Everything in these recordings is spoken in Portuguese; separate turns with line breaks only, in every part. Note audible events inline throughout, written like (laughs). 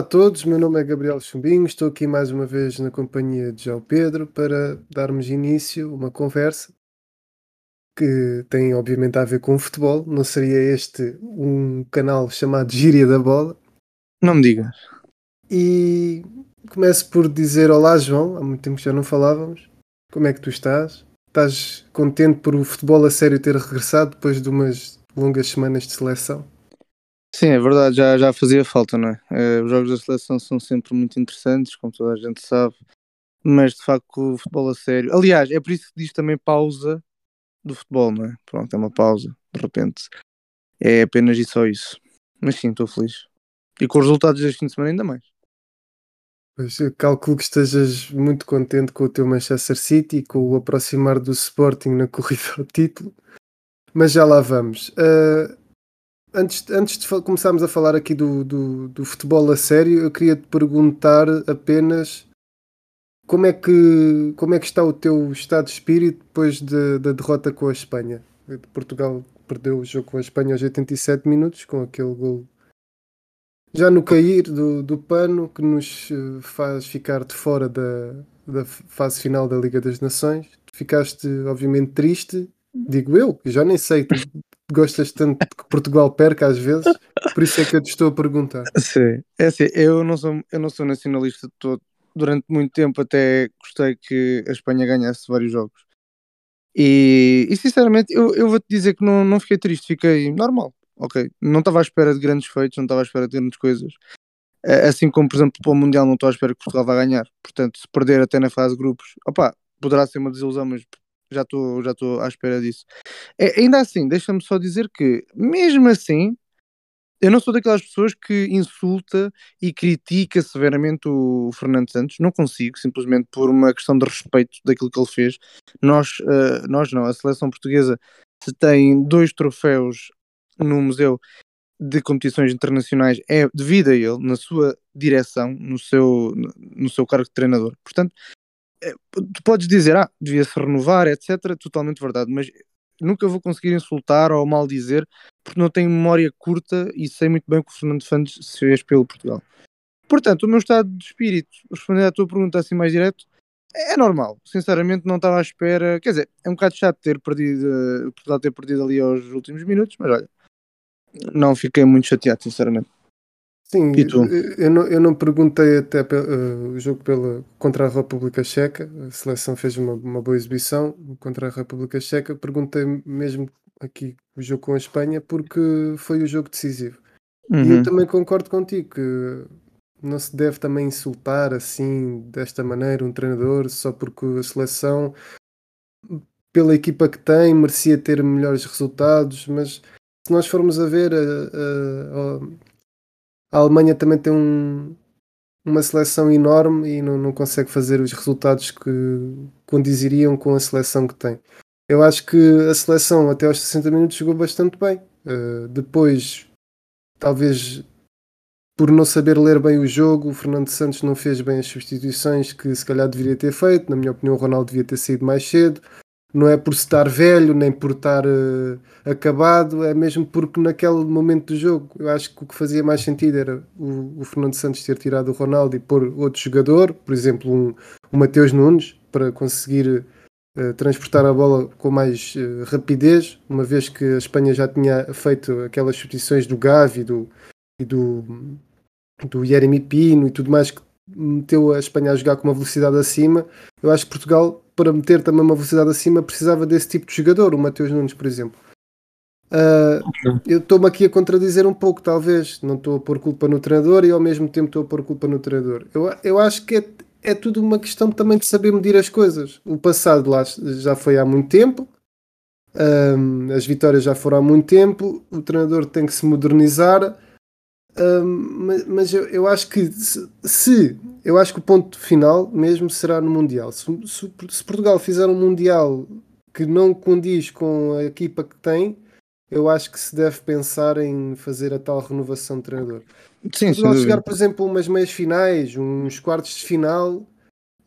Olá a todos, meu nome é Gabriel Chumbinho, estou aqui mais uma vez na companhia de João Pedro para darmos início a uma conversa que tem obviamente a ver com o futebol, não seria este um canal chamado Gíria da Bola.
Não me digas.
E começo por dizer olá João, há muito tempo que já não falávamos, como é que tu estás? Estás contente por o futebol a sério ter regressado depois de umas longas semanas de seleção?
Sim, é verdade, já, já fazia falta, não é? Eh, os jogos da seleção são sempre muito interessantes, como toda a gente sabe, mas de facto o futebol a sério. Aliás, é por isso que diz também pausa do futebol, não é? Pronto, é uma pausa, de repente. É apenas e só isso. Mas sim, estou feliz. E com os resultados deste fim de semana ainda mais.
Pois eu calculo que estejas muito contente com o teu Manchester City, com o aproximar do Sporting na (laughs) corrida ao título. Mas já lá vamos. Uh, antes, antes de começarmos a falar aqui do, do, do, futebol a sério, eu queria te perguntar apenas como é que, como é que está o teu estado de espírito depois de, da derrota com a Espanha? Portugal perdeu o jogo com a Espanha aos 87 minutos, com aquele gol já no cair do, do pano que nos eh, faz ficar de fora da, da fase final da Liga das Nações. Ficaste, obviamente, triste, digo eu, já nem sei, gostas tanto que Portugal perca às vezes, por isso é que eu te estou a perguntar.
Sim, é assim, eu não sou, eu não sou nacionalista de todo. Durante muito tempo até gostei que a Espanha ganhasse vários jogos. E, e sinceramente, eu, eu vou-te dizer que não, não fiquei triste, fiquei normal. Ok, não estava à espera de grandes feitos, não estava à espera de grandes coisas. Assim como, por exemplo, para o Mundial, não estou à espera que Portugal vá ganhar. Portanto, se perder até na fase de grupos, opá, poderá ser uma desilusão, mas já estou já à espera disso. É, ainda assim, deixa-me só dizer que, mesmo assim, eu não sou daquelas pessoas que insulta e critica severamente o Fernando Santos. Não consigo, simplesmente por uma questão de respeito daquilo que ele fez. Nós, uh, nós não, a seleção portuguesa, tem dois troféus no museu de competições internacionais, é devido a ele, na sua direção, no seu, no seu cargo de treinador. Portanto, tu podes dizer, ah, devia-se renovar, etc. Totalmente verdade, mas nunca vou conseguir insultar ou mal dizer porque não tenho memória curta e sei muito bem o que o Fernando se fez pelo Portugal. Portanto, o meu estado de espírito, respondendo à tua pergunta assim mais direto, é normal. Sinceramente, não estava à espera. Quer dizer, é um bocado chato ter perdido, Portugal ter perdido ali aos últimos minutos, mas olha, não fiquei muito chateado, sinceramente.
Sim, eu não, eu não perguntei até uh, o jogo pela, contra a República Checa, a seleção fez uma, uma boa exibição contra a República Checa, perguntei mesmo aqui o jogo com a Espanha porque foi o jogo decisivo. Uhum. E eu uhum. também concordo contigo que não se deve também insultar assim, desta maneira, um treinador só porque a seleção, pela equipa que tem, merecia ter melhores resultados, mas se nós formos a ver a, a, a a Alemanha também tem um, uma seleção enorme e não, não consegue fazer os resultados que condiziriam com a seleção que tem. Eu acho que a seleção até aos 60 minutos jogou bastante bem. Uh, depois, talvez por não saber ler bem o jogo, o Fernando Santos não fez bem as substituições que se calhar deveria ter feito. Na minha opinião, o Ronaldo devia ter saído mais cedo não é por estar velho nem por estar uh, acabado, é mesmo porque naquele momento do jogo eu acho que o que fazia mais sentido era o, o Fernando Santos ter tirado o Ronaldo e pôr outro jogador, por exemplo, um, o Mateus Nunes, para conseguir uh, transportar a bola com mais uh, rapidez, uma vez que a Espanha já tinha feito aquelas substituições do Gavi do, e do, do Jeremy Pino e tudo mais que meteu a Espanha a jogar com uma velocidade acima. Eu acho que Portugal para meter também uma velocidade acima, precisava desse tipo de jogador, o Mateus Nunes, por exemplo. Uh, eu estou-me aqui a contradizer um pouco, talvez. Não estou a pôr culpa no treinador e ao mesmo tempo estou a pôr culpa no treinador. Eu, eu acho que é, é tudo uma questão também de saber medir as coisas. O passado lá já foi há muito tempo, um, as vitórias já foram há muito tempo, o treinador tem que se modernizar mas, mas eu, eu, acho que se, se, eu acho que o ponto final mesmo será no Mundial. Se, se, se, Portugal fizer um Mundial que não condiz com a equipa que tem, eu acho que se deve pensar em fazer a tal renovação de treinador. Sim, se Portugal chegar, por exemplo, umas meias finais, uns quartos de final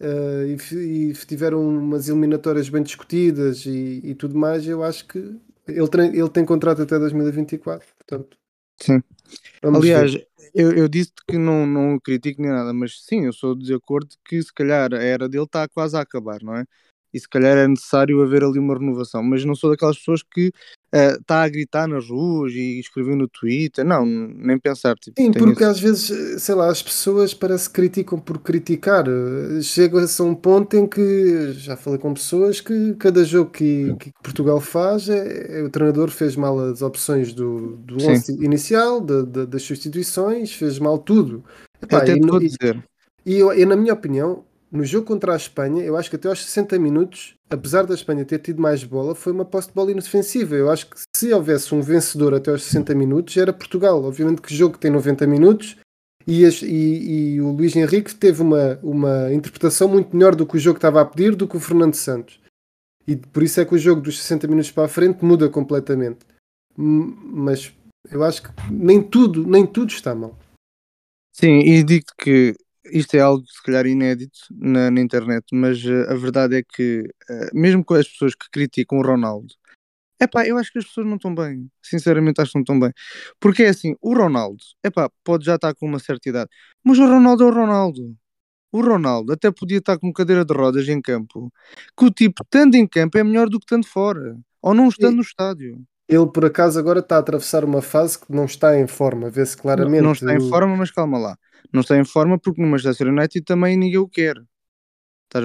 uh, e, e tiveram umas eliminatórias bem discutidas e, e tudo mais, eu acho que Ele tem, ele tem contrato até 2024, portanto.
Sim. Aliás, eu, eu disse que não, não critico nem nada, mas sim, eu sou de acordo que se calhar a era dele está quase a acabar, não é? E se calhar é necessário haver ali uma renovação, mas não sou daquelas pessoas que está uh, a gritar nas ruas e escrever no Twitter, não, nem pensar. Tipo,
Sim, porque esse... às vezes, sei lá, as pessoas parece que criticam por criticar. Chega-se a um ponto em que já falei com pessoas que cada jogo que, que Portugal faz, é, é, o treinador fez mal as opções do, do inicial, de, de, das substituições, fez mal tudo.
Epá, até e, e.
E, e, na minha opinião, no jogo contra a Espanha, eu acho que até aos 60 minutos, apesar da Espanha ter tido mais bola, foi uma posse de bola inofensiva. Eu acho que se houvesse um vencedor até aos 60 minutos, era Portugal. Obviamente que o jogo tem 90 minutos e, as, e, e, o Luís Henrique teve uma, uma interpretação muito melhor do que o jogo estava a pedir do que o Fernando Santos. E por isso é que o jogo dos 60 minutos para a frente muda completamente. Mas eu acho que nem tudo, nem tudo está mal.
Sim, e digo que isto é algo se calhar inédito na, na internet, mas uh, a verdade é que, uh, mesmo com as pessoas que criticam o Ronaldo, é pá, eu acho que as pessoas não estão bem. Sinceramente, acho que não estão bem. Porque é assim, o Ronaldo, é pá, pode já estar com uma certa idade, mas o Ronaldo é o Ronaldo. O Ronaldo até podia estar com cadeira de rodas em campo, que o tipo, estando em campo, é melhor do que estando fora, ou não estando no estádio.
Ele, por acaso, agora está a atravessar uma fase que não está em forma, vê-se claramente. Não,
não está em forma, mas calma lá não está em forma porque no Manchester United também ninguém o quer.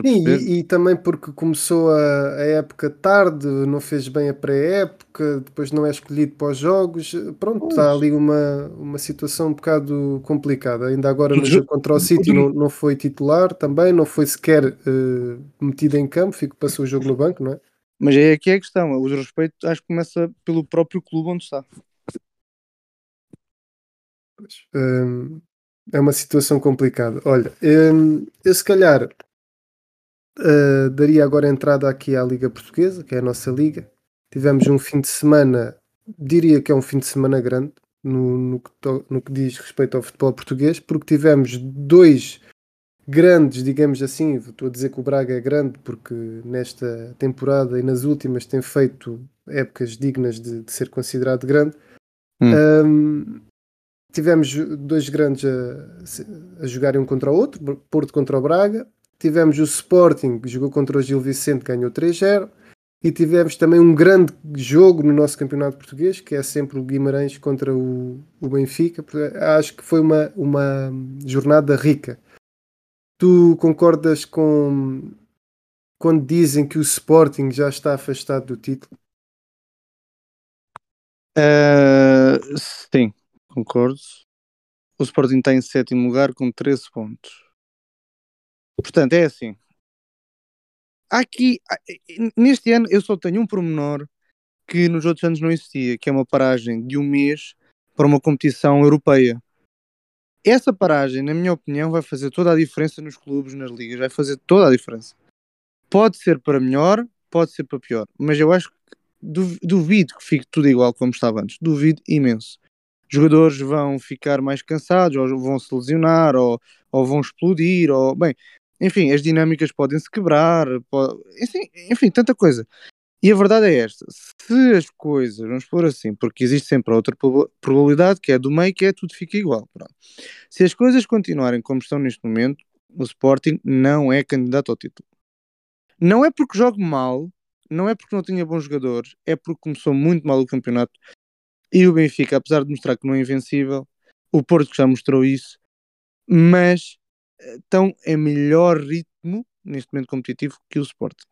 Sim, e, e, também porque começou a, a, época tarde, não fez bem a pré-época, depois não é escolhido para os jogos. Pronto, pois. está ali uma, uma situação um bocado complicada. Ainda agora no jogo contra o City não, não foi titular também, não foi sequer uh, metido em campo, fico, passou o jogo no banco, não é?
Mas é aqui a questão, o respeito acho que começa pelo próprio clube onde está.
Um, é uma situação complicada. Olha, hum, eu se calhar uh, daria agora entrada aqui à Liga Portuguesa, que é a nossa liga. Tivemos um fim de semana, diria que é um fim de semana grande no, no, que, to, no que diz respeito ao futebol português, porque tivemos dois grandes, digamos assim. Estou a dizer que o Braga é grande porque nesta temporada e nas últimas tem feito épocas dignas de, de ser considerado grande. Hum. Um, tivemos dois grandes a, a jogarem um contra o outro, Porto contra o Braga. Tivemos o Sporting, que jogou contra o Gil Vicente, ganhou 3-0. E tivemos também um grande jogo no nosso campeonato português, que é sempre o Guimarães contra o, o Benfica. Acho que foi uma, uma jornada rica. Tu concordas com quando dizem que o Sporting já está afastado do título?
Uh, sim, concordo. O Sporting está em sétimo lugar com 13 pontos. Portanto, é assim. Aqui, neste ano, eu só tenho um pormenor que nos outros anos não existia, que é uma paragem de um mês para uma competição europeia. Essa paragem, na minha opinião, vai fazer toda a diferença nos clubes, nas ligas, vai fazer toda a diferença. Pode ser para melhor, pode ser para pior, mas eu acho que duvido que fique tudo igual como estava antes. Duvido imenso jogadores vão ficar mais cansados, ou vão se lesionar, ou, ou vão explodir, ou bem, enfim, as dinâmicas podem se quebrar, pode, enfim, enfim, tanta coisa. E a verdade é esta: se as coisas, vamos pôr assim, porque existe sempre outra probabilidade, que é do meio, que é tudo fica igual. Pronto. Se as coisas continuarem como estão neste momento, o Sporting não é candidato ao título. Não é porque jogue mal, não é porque não tenha bons jogadores, é porque começou muito mal o campeonato e o Benfica, apesar de mostrar que não é invencível, o Porto já mostrou isso, mas eh, estão em melhor ritmo neste momento competitivo que o Sporting.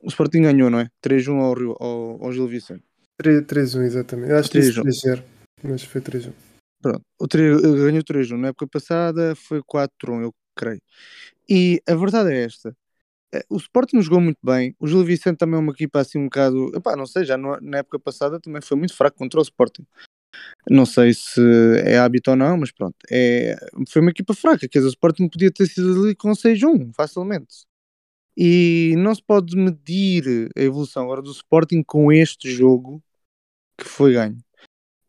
O Sporting ganhou, não é? 3-1 ao, ao, ao Gil Vicente.
3-1, exatamente. Eu acho que 3-0, mas foi 3-1.
Pronto, o 3, ganhou 3-1. Na época passada foi 4-1, eu creio. E a verdade é esta: o Sporting jogou muito bem. O Gil Vicente também é uma equipa assim um bocado. Epá, não sei, já na época passada também foi muito fraco contra o Sporting. Não sei se é hábito ou não, mas pronto. É, foi uma equipa fraca. Quer dizer, o Sporting podia ter sido ali com 6-1 facilmente. E não se pode medir a evolução agora do Sporting com este jogo que foi ganho.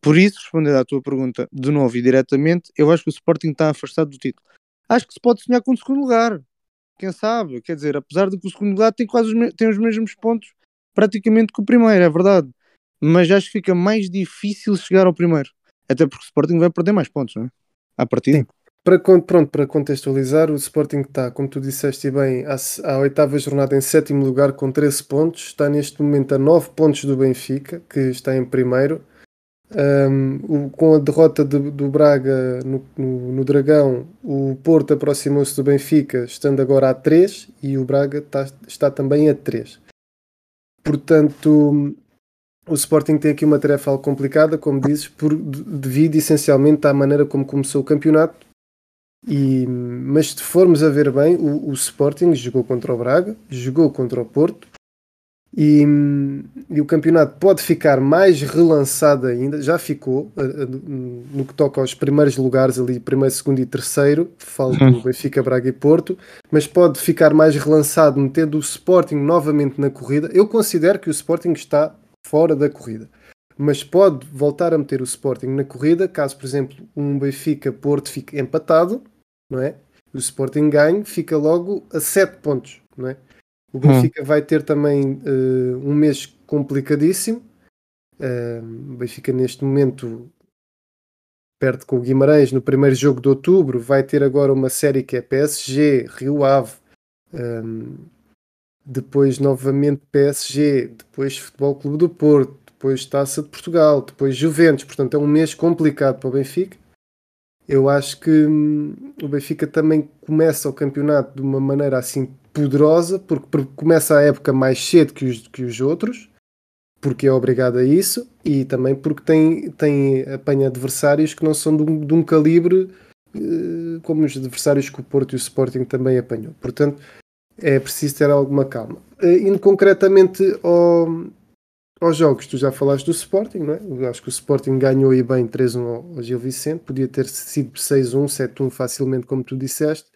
Por isso, respondendo à tua pergunta de novo e diretamente, eu acho que o Sporting está afastado do título. Acho que se pode sonhar com o segundo lugar quem sabe? Quer dizer, apesar de que o segundo lugar tem quase os, tem os mesmos pontos praticamente com o primeiro, é verdade. Mas acho que fica mais difícil chegar ao primeiro. Até porque o Sporting vai perder mais pontos, não é? À partida. Sim.
Para, pronto, para contextualizar, o Sporting está, como tu disseste bem, à, à oitava jornada em sétimo lugar com 13 pontos. Está neste momento a 9 pontos do Benfica, que está em primeiro. Um, o, com a derrota de, do Braga no, no, no, Dragão, o Porto aproximou-se do Benfica, estando agora a 3, e o Braga está, está também a 3. Portanto, o Sporting tem aqui uma tarefa algo complicada, como dizes, por, devido essencialmente à maneira como começou o campeonato. E, mas se formos a ver bem, o, o Sporting jogou contra o Braga, jogou contra o Porto, e, e, o campeonato pode ficar mais relançado ainda, já ficou, no que toca aos primeiros lugares ali, primeiro, segundo e terceiro, falo do uhum. Benfica, Braga e Porto, mas pode ficar mais relançado metendo o Sporting novamente na corrida. Eu considero que o Sporting está fora da corrida, mas pode voltar a meter o Sporting na corrida caso, por exemplo, um Benfica-Porto fique empatado, não é? O Sporting ganhe, fica logo a 7 pontos, não é? O Benfica hum. vai ter também uh, um mês complicadíssimo. Uh, o Benfica, neste momento, perde com o Guimarães no primeiro jogo de outubro. Vai ter agora uma série que é PSG, Rio Ave, um, ehm, depois novamente PSG, depois Futebol Clube do Porto, depois Taça de Portugal, depois Juventus. Portanto, é um mês complicado para o Benfica. Eu acho que hum, o Benfica também começa o campeonato de uma maneira assim poderosa, porque, começa a época mais cedo que os, que os outros, porque é obrigado a isso, e também porque tem, tem apanha adversários que não são de um, de um calibre eh, como os adversários que o Porto e o Sporting também apanhou. Portanto, é preciso ter alguma calma. Eh, indo concretamente ao, aos jogos, tu já falaste do Sporting, não é? Eu acho que o Sporting ganhou e bem 3-1 ao Gil Vicente, podia ter sido 6-1, 7-1 facilmente, como tu disseste.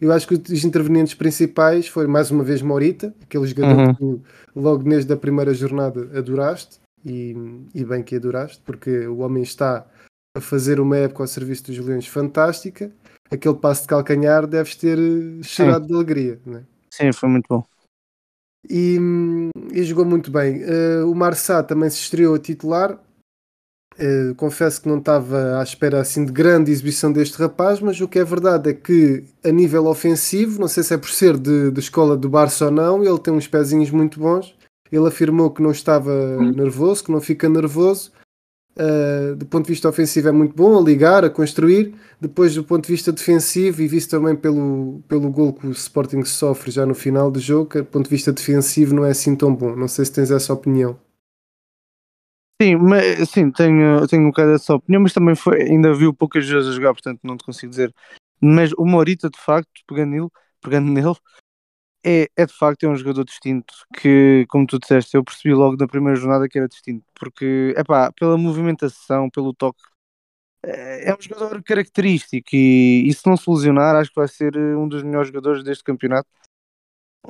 Eu acho que os intervenientes principais foram mais uma vez Morita, aquele jogador uhum. que tu, logo desde a primeira jornada adoraste, e, e bem que adoraste, porque o homem está a fazer uma época ao serviço dos Leões fantástica. Aquele passo de calcanhar deves ter eh, chorado Sim. de alegria, não é?
Sim, foi muito bom.
E, e jogou muito bem. Uh, o Marçá também se estreou a titular, Uh, confesso que não estava à espera assim de grande exibição deste rapaz, mas o que é verdade é que a nível ofensivo, não sei se é por ser de, de escola do Barça ou não, ele tem uns pezinhos muito bons. Ele afirmou que não estava nervoso, que não fica nervoso. Uh, do ponto de vista ofensivo é muito bom, a ligar, a construir. Depois, do ponto de vista defensivo, e visto também pelo, pelo gol que o Sporting sofre já no final do jogo, do ponto de vista defensivo não é assim tão bom. Não sei se tens essa opinião.
Sim, mas, sim tenho, tenho um bocado dessa opinião, mas também foi, ainda viu poucas vezes a jogar, portanto não te consigo dizer. Mas o Morita, de facto, pegando nele, pegando nele é, é de facto é um jogador distinto que, como tu disseste, eu percebi logo na primeira jornada que era distinto, porque é pá, pela movimentação, pelo toque, é, é um jogador característico e, e se não se lesionar, acho que vai ser eh, um dos melhores jogadores deste campeonato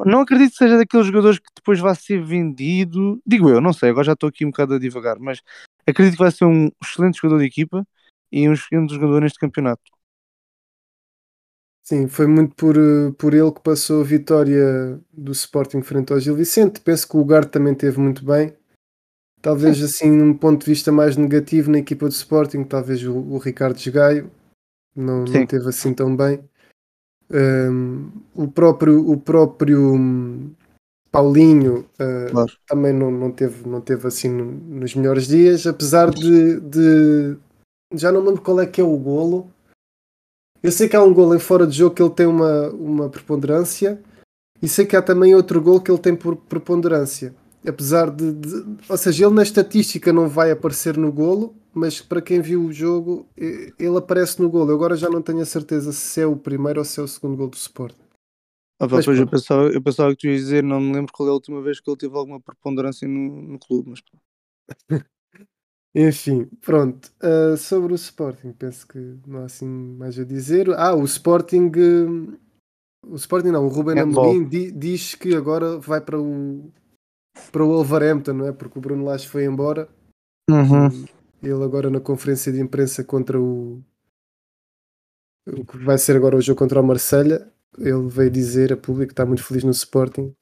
não acredito que seja daqueles jogadores que depois vai ser vendido. Digo eu, não sei, agora já estou aqui um bocado a divagar, mas acredito que vai ser um excelente jogador de equipa e um excelente jogador neste campeonato.
Sim, foi muito por, eh, por ele que passou a vitória do Sporting frente ao Gil Vicente. Penso que o lugar também teve muito bem. Talvez assim, num ponto de vista mais negativo na equipa do Sporting, talvez o, o Ricardo Gaio não, não teve assim tão bem. Um, o próprio, o próprio Paulinho uh, claro. também não, não, teve, não teve assim nos melhores dias, apesar de, de, já não me lembro qual é que é o golo. Eu sei que há um golo em fora de jogo que ele tem uma, uma preponderância e sei que há também outro golo que ele tem por preponderância. Apesar de, de, Ou seja, ele na estatística não vai aparecer no golo, mas para quem viu o jogo, ele aparece no gol. Eu agora já não tenho a certeza se é o primeiro ou se é o segundo gol do Sport.
Ah, pá, eu, pensava, eu pensava que tu ias dizer, não me lembro qual é a última vez que ele teve alguma preponderância no, no clube, mas (laughs)
Enfim, pronto. Uh, sobre o Sporting, penso que não há assim mais a dizer. Ah, o Sporting. Uh, o Sporting não, o Ruben é Amorim di, diz que agora vai para o para o Wolverhampton, não é? Porque o Bruno Lage foi embora.
Uhum.
Ele agora na conferência de imprensa contra o. O que vai ser agora o jogo contra o Marselha ele veio dizer a público que está muito feliz no Sporting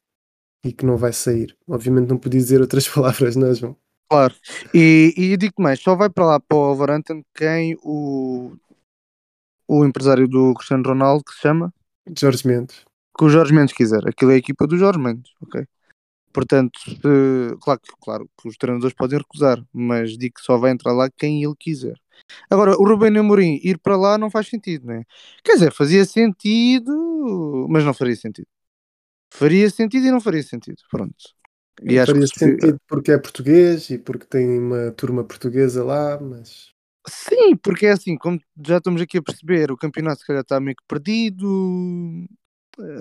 e que não vai sair. Obviamente não podia dizer outras (laughs) palavras, não é, João?
Claro. E, e digo mais, só vai para lá para o Wolverhampton quem o, o empresário do Cristiano Ronaldo que se chama?
Jorge Mendes.
Que o Jorge Mendes quiser. Aquilo é a equipa do Jorge Mendes, ok? Portanto, claro, claro que os treinadores podem recusar, mas digo que só vai entrar lá quem ele quiser. Agora, o Rubén Amorim ir para lá não faz sentido, não é? Quer dizer, fazia sentido, mas não faria sentido. Faria sentido e não faria sentido. Pronto.
E acho faria que sentido porque é português e porque tem uma turma portuguesa lá, mas.
Sim, porque é assim, como já estamos aqui a perceber, o campeonato se calhar está meio que perdido.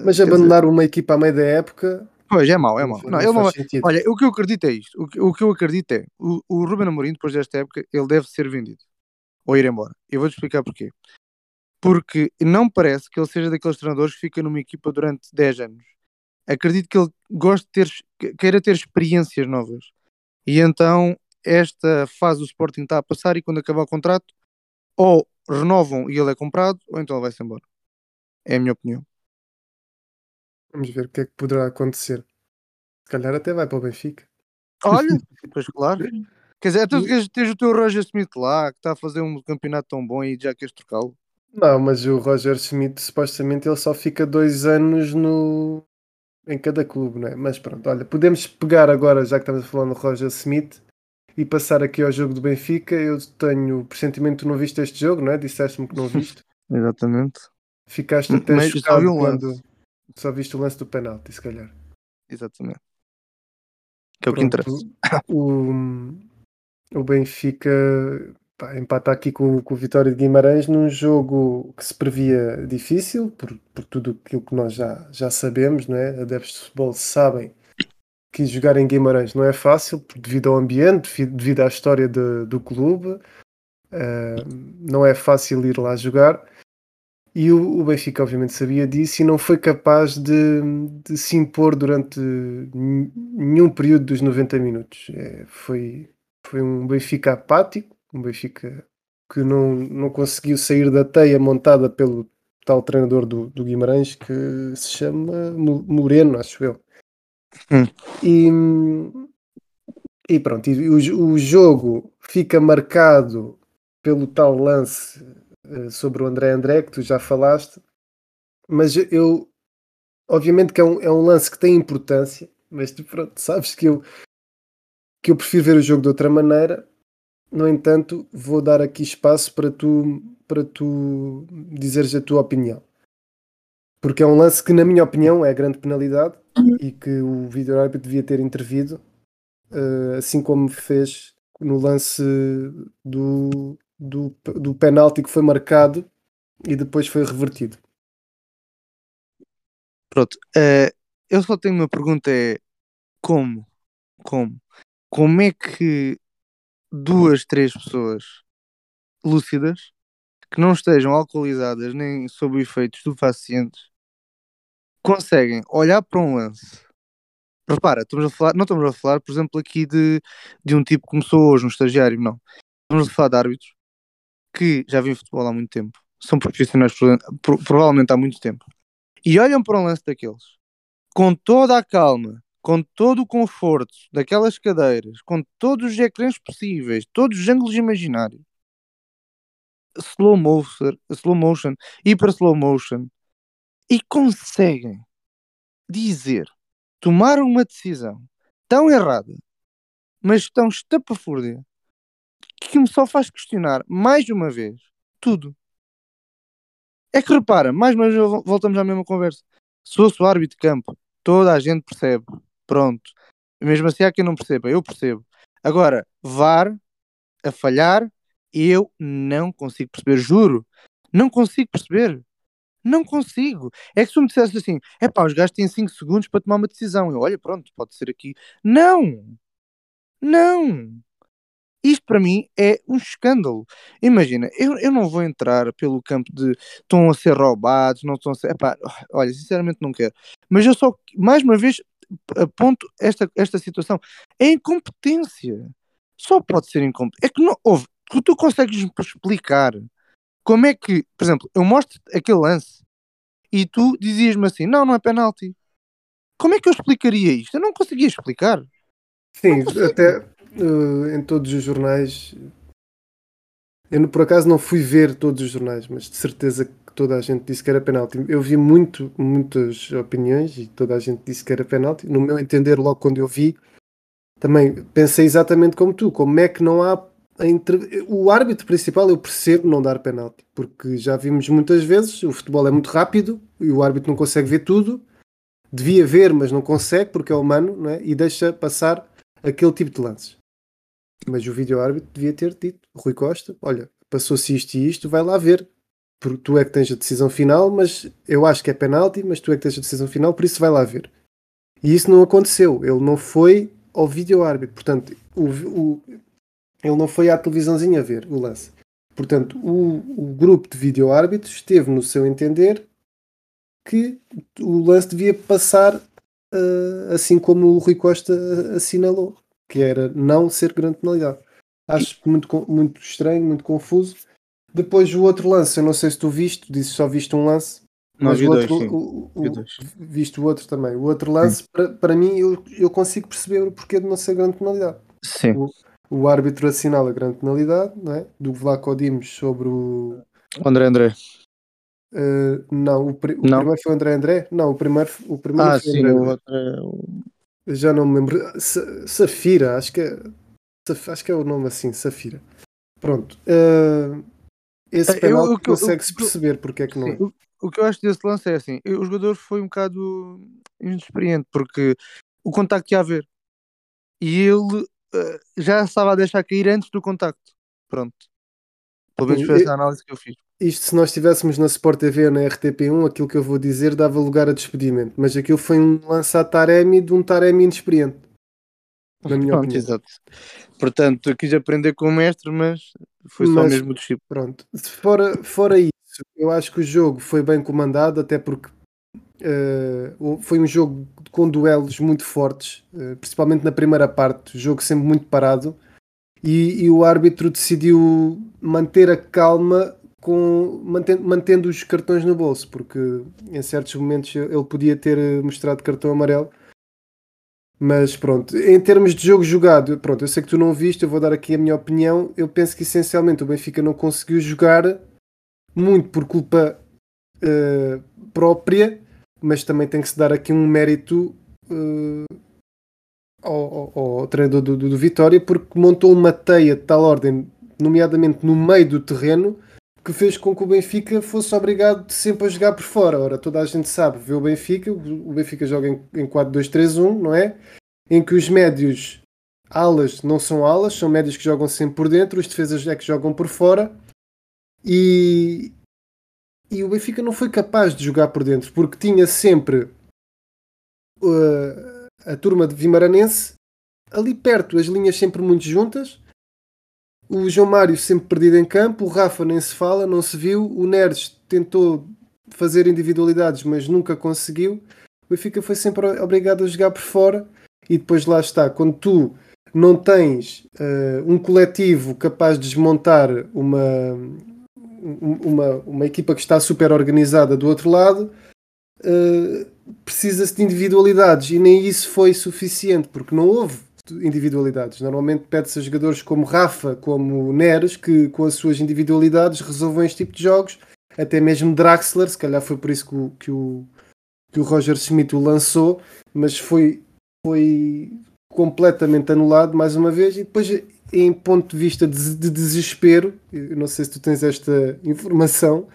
Mas abandonar dizer... uma equipa à meio da época
Pois, é mau, é mau. Não, ele não Olha, o que eu acredito é isto. O que, o que eu acredito é, o, o Ruben Amorim, depois desta época, ele deve ser vendido. Ou ir embora. Eu vou-te explicar porquê. Porque não parece que ele seja daqueles treinadores que fica numa equipa durante 10 anos. Acredito que ele goste de ter, queira ter experiências novas. E então, esta fase do Sporting está a passar e quando acabar o contrato, ou renovam e ele é comprado, ou então ele vai-se embora. É a minha opinião.
Vamos ver o que é que poderá acontecer. Se calhar até vai para o Benfica.
Olha, (laughs) pois claro. Quer dizer, tu queres tens o teu Roger Smith lá, que está a fazer um campeonato tão bom e já queres trocá-lo?
Não, mas o Roger Smith, supostamente, ele só fica dois anos no... em cada clube, não é? Mas pronto, olha, podemos pegar agora, já que estamos a falar do Roger Smith, e passar aqui ao jogo do Benfica. Eu tenho o pressentimento que não viste este jogo, não é? Disseste-me que não viste. (laughs)
Exatamente.
Ficaste até Mas chocado quando... Só viste o lance do penalti, se calhar.
Exatamente. Que é o que interessa.
O, o Benfica pá, empata aqui com, com o Vitória de Guimarães num jogo que se previa difícil, por, por tudo aquilo que nós já, já sabemos, não é? Adeptos de futebol sabem que jogar em Guimarães não é fácil, devido ao ambiente, devido à história de, do clube. Uh, não é fácil ir lá jogar. E o, o, Benfica, obviamente, sabia disso e não foi capaz de, de se impor durante nenhum período dos 90 minutos. É, foi, foi um Benfica apático, um Benfica que não, não conseguiu sair da teia montada pelo tal treinador do, do Guimarães que se chama Moreno, acho eu. Hum. E, e pronto, e o, o jogo fica marcado pelo tal lance sobre o André André, que tu já falaste, mas eu, obviamente que é um, é um lance que tem importância, mas tu pronto, sabes que eu, que eu prefiro ver o jogo de outra maneira, no entanto, vou dar aqui espaço para tu, para tu dizeres a tua opinião. Porque é um lance que, na minha opinião, é grande penalidade uhum. e que o vídeo devia ter intervido, uh, assim como fez no lance do, do, do penalti que foi marcado e depois foi revertido.
Pronto, uh, eu só tenho uma pergunta: é como? Como? Como é que duas, três pessoas lúcidas que não estejam alcoolizadas nem sob efeitos estupefacientes conseguem olhar para um lance? Repara, estamos a falar, não estamos a falar, por exemplo, aqui de, de um tipo que começou hoje, um estagiário, não. Estamos a falar de árbitros que já vêm futebol há muito tempo, são profissionais provavelmente há muito tempo, e olham para um lance daqueles com toda a calma, com todo o conforto daquelas cadeiras, com todos os ecrãs possíveis, todos os ângulos imaginários, slow motion, slow motion, hiper slow motion, e conseguem dizer, tomar uma decisão tão errada, mas tão estapafúrdia, que me só faz questionar mais uma vez tudo. É que repara, mais uma vez voltamos à mesma conversa. Se fosse o árbitro de campo, toda a gente percebe. Pronto. Mesmo assim há quem não perceba, eu percebo. Agora, VAR a falhar, eu não consigo perceber, juro. Não consigo perceber. Não consigo. É que se tu me dissesse assim, é pá, os gajos têm 5 segundos para tomar uma decisão. Eu, olha, pronto, pode ser aqui. Não! Não! Isto para mim é um escândalo. Imagina, eu, eu não vou entrar pelo campo de estão a ser roubados, não estão a ser. Epá, olha, sinceramente não quero. Mas eu só, mais uma vez, aponto esta, esta situação. É incompetência. Só pode ser incompetência. É que não houve. Tu, tu consegues explicar como é que, por exemplo, eu mostro aquele lance e tu dizias-me assim: não, não é penalti. como é que eu explicaria isto? Eu não conseguia explicar.
Sim, até uh, em todos os jornais. Eu por acaso não fui ver todos os jornais, mas de certeza que toda a gente disse que era penalti. Eu vi muito, muitas opiniões e toda a gente disse que era penalti. No meu entender, logo quando eu vi, também pensei exatamente como tu. Como é que não há o árbitro principal? Eu percebo não dar penalti, porque já vimos muitas vezes. O futebol é muito rápido e o árbitro não consegue ver tudo. Devia ver, mas não consegue porque é humano, não é? E deixa passar aquele tipo de lances. Mas o vídeo-árbitro devia ter dito, Rui Costa, olha, passou-se isto e isto, vai lá ver. Porque tu é que tens a decisão final, mas eu acho que é penalti, mas tu é que tens a decisão final, por isso vai lá ver. E isso não aconteceu. Ele não foi ao vídeo-árbitro. Portanto, o, o, ele não foi à televisãozinha ver o lance. Portanto, o, o grupo de vídeo-árbitros esteve no seu entender que o lance devia passar uh, assim como o Rui Costa assinalou que era não ser grande penalidade. Acho muito, muito estranho, muito confuso. Depois o outro lance, eu não sei se tu viste, disse só viste um lance,
não, mas
o
outro,
dois, o, o, viste o outro também. O outro lance, para, para mim, eu, eu consigo perceber o porquê de não ser grande penalidade.
Sim.
O, o árbitro assinala a grande penalidade não é? do Vlaco Dimos sobre o
André André.
Uh, não, o, pri
não.
o primeiro foi o André André? Não, o primeiro, o primeiro
ah,
foi
sim,
André
o outro é
já não me lembro. Safira, acho que é. Acho que é o nome assim, Safira. Pronto. Uh, esse penal consegue-se perceber porque é que não é.
O, o, que eu acho desse lance é assim: o jogador foi um bocado inexperiente porque o contacto ia haver e ele uh, já estava a deixar cair antes do contacto. Pronto. Pelo menos foi essa a análise que eu fiz.
Isto, se nós estivéssemos na Sport TV ou na RTP1, aquilo que eu vou dizer dava lugar a despedimento. Mas aquilo foi um lançar Taremi de um Taremi inexperiente. Na minha
Pronto,
opinião.
exato. Portanto, eu quis aprender com o mestre, mas foi só
Mas-
mesmo do chip.
Pronto. Fora, fora isso, eu acho que o jogo foi bem comandado, até porque o- foi um jogo com duelos muito fortes, eh, principalmente na primeira parte, o jogo sempre muito parado. E, e o árbitro decidiu manter a calma com mantendo, mantendo os cartões no bolso, porque em certos momentos ele podia ter eh, mostrado cartão amarelo. Mas pronto, em termos de jogo jogado, pronto, eu sei que tu não viste, eu vou dar aqui a minha opinião. Eu penso que essencialmente o Benfica não conseguiu jogar muito por culpa uh, própria, mas também tem que se dar aqui um mérito uh, ao, ao, ao, treinador do, do, do Vitória, porque montou uma teia de tal ordem, nomeadamente no meio do terreno, que fez com que o Benfica fosse obrigado sempre a jogar por fora. Ora, toda a gente sabe, vê o Benfica, o Benfica joga em, em 4-2-3-1, não é? Em que os médios alas não são alas, são médios que jogam sempre por dentro, os defesas é que jogam por fora. E, e o Benfica não foi capaz de jogar por dentro, porque tinha sempre uh, a turma de Vimaranense ali perto, as linhas sempre muito juntas o João Mário sempre perdido em campo, o Rafa nem se fala, não se viu, o Neres tentou fazer individualidades, mas nunca conseguiu. O Benfica foi sempre obrigado a jogar por fora e depois lá está, quando tu não tens uh, um coletivo capaz de desmontar uma, uma, uma equipa que está super organizada do outro lado, uh, precisa-se de individualidades e nem isso foi suficiente, porque não houve individualidades. Normalmente pede-se a jogadores como Rafa, como Neres, que com as suas individualidades resolvam este tipo de jogos. Até mesmo Draxler, se calhar foi por isso que o, que o, que o Roger Schmidt o lançou, mas foi, foi completamente anulado mais uma vez. E depois, em ponto de vista de, de desespero, não sei se tu tens esta informação,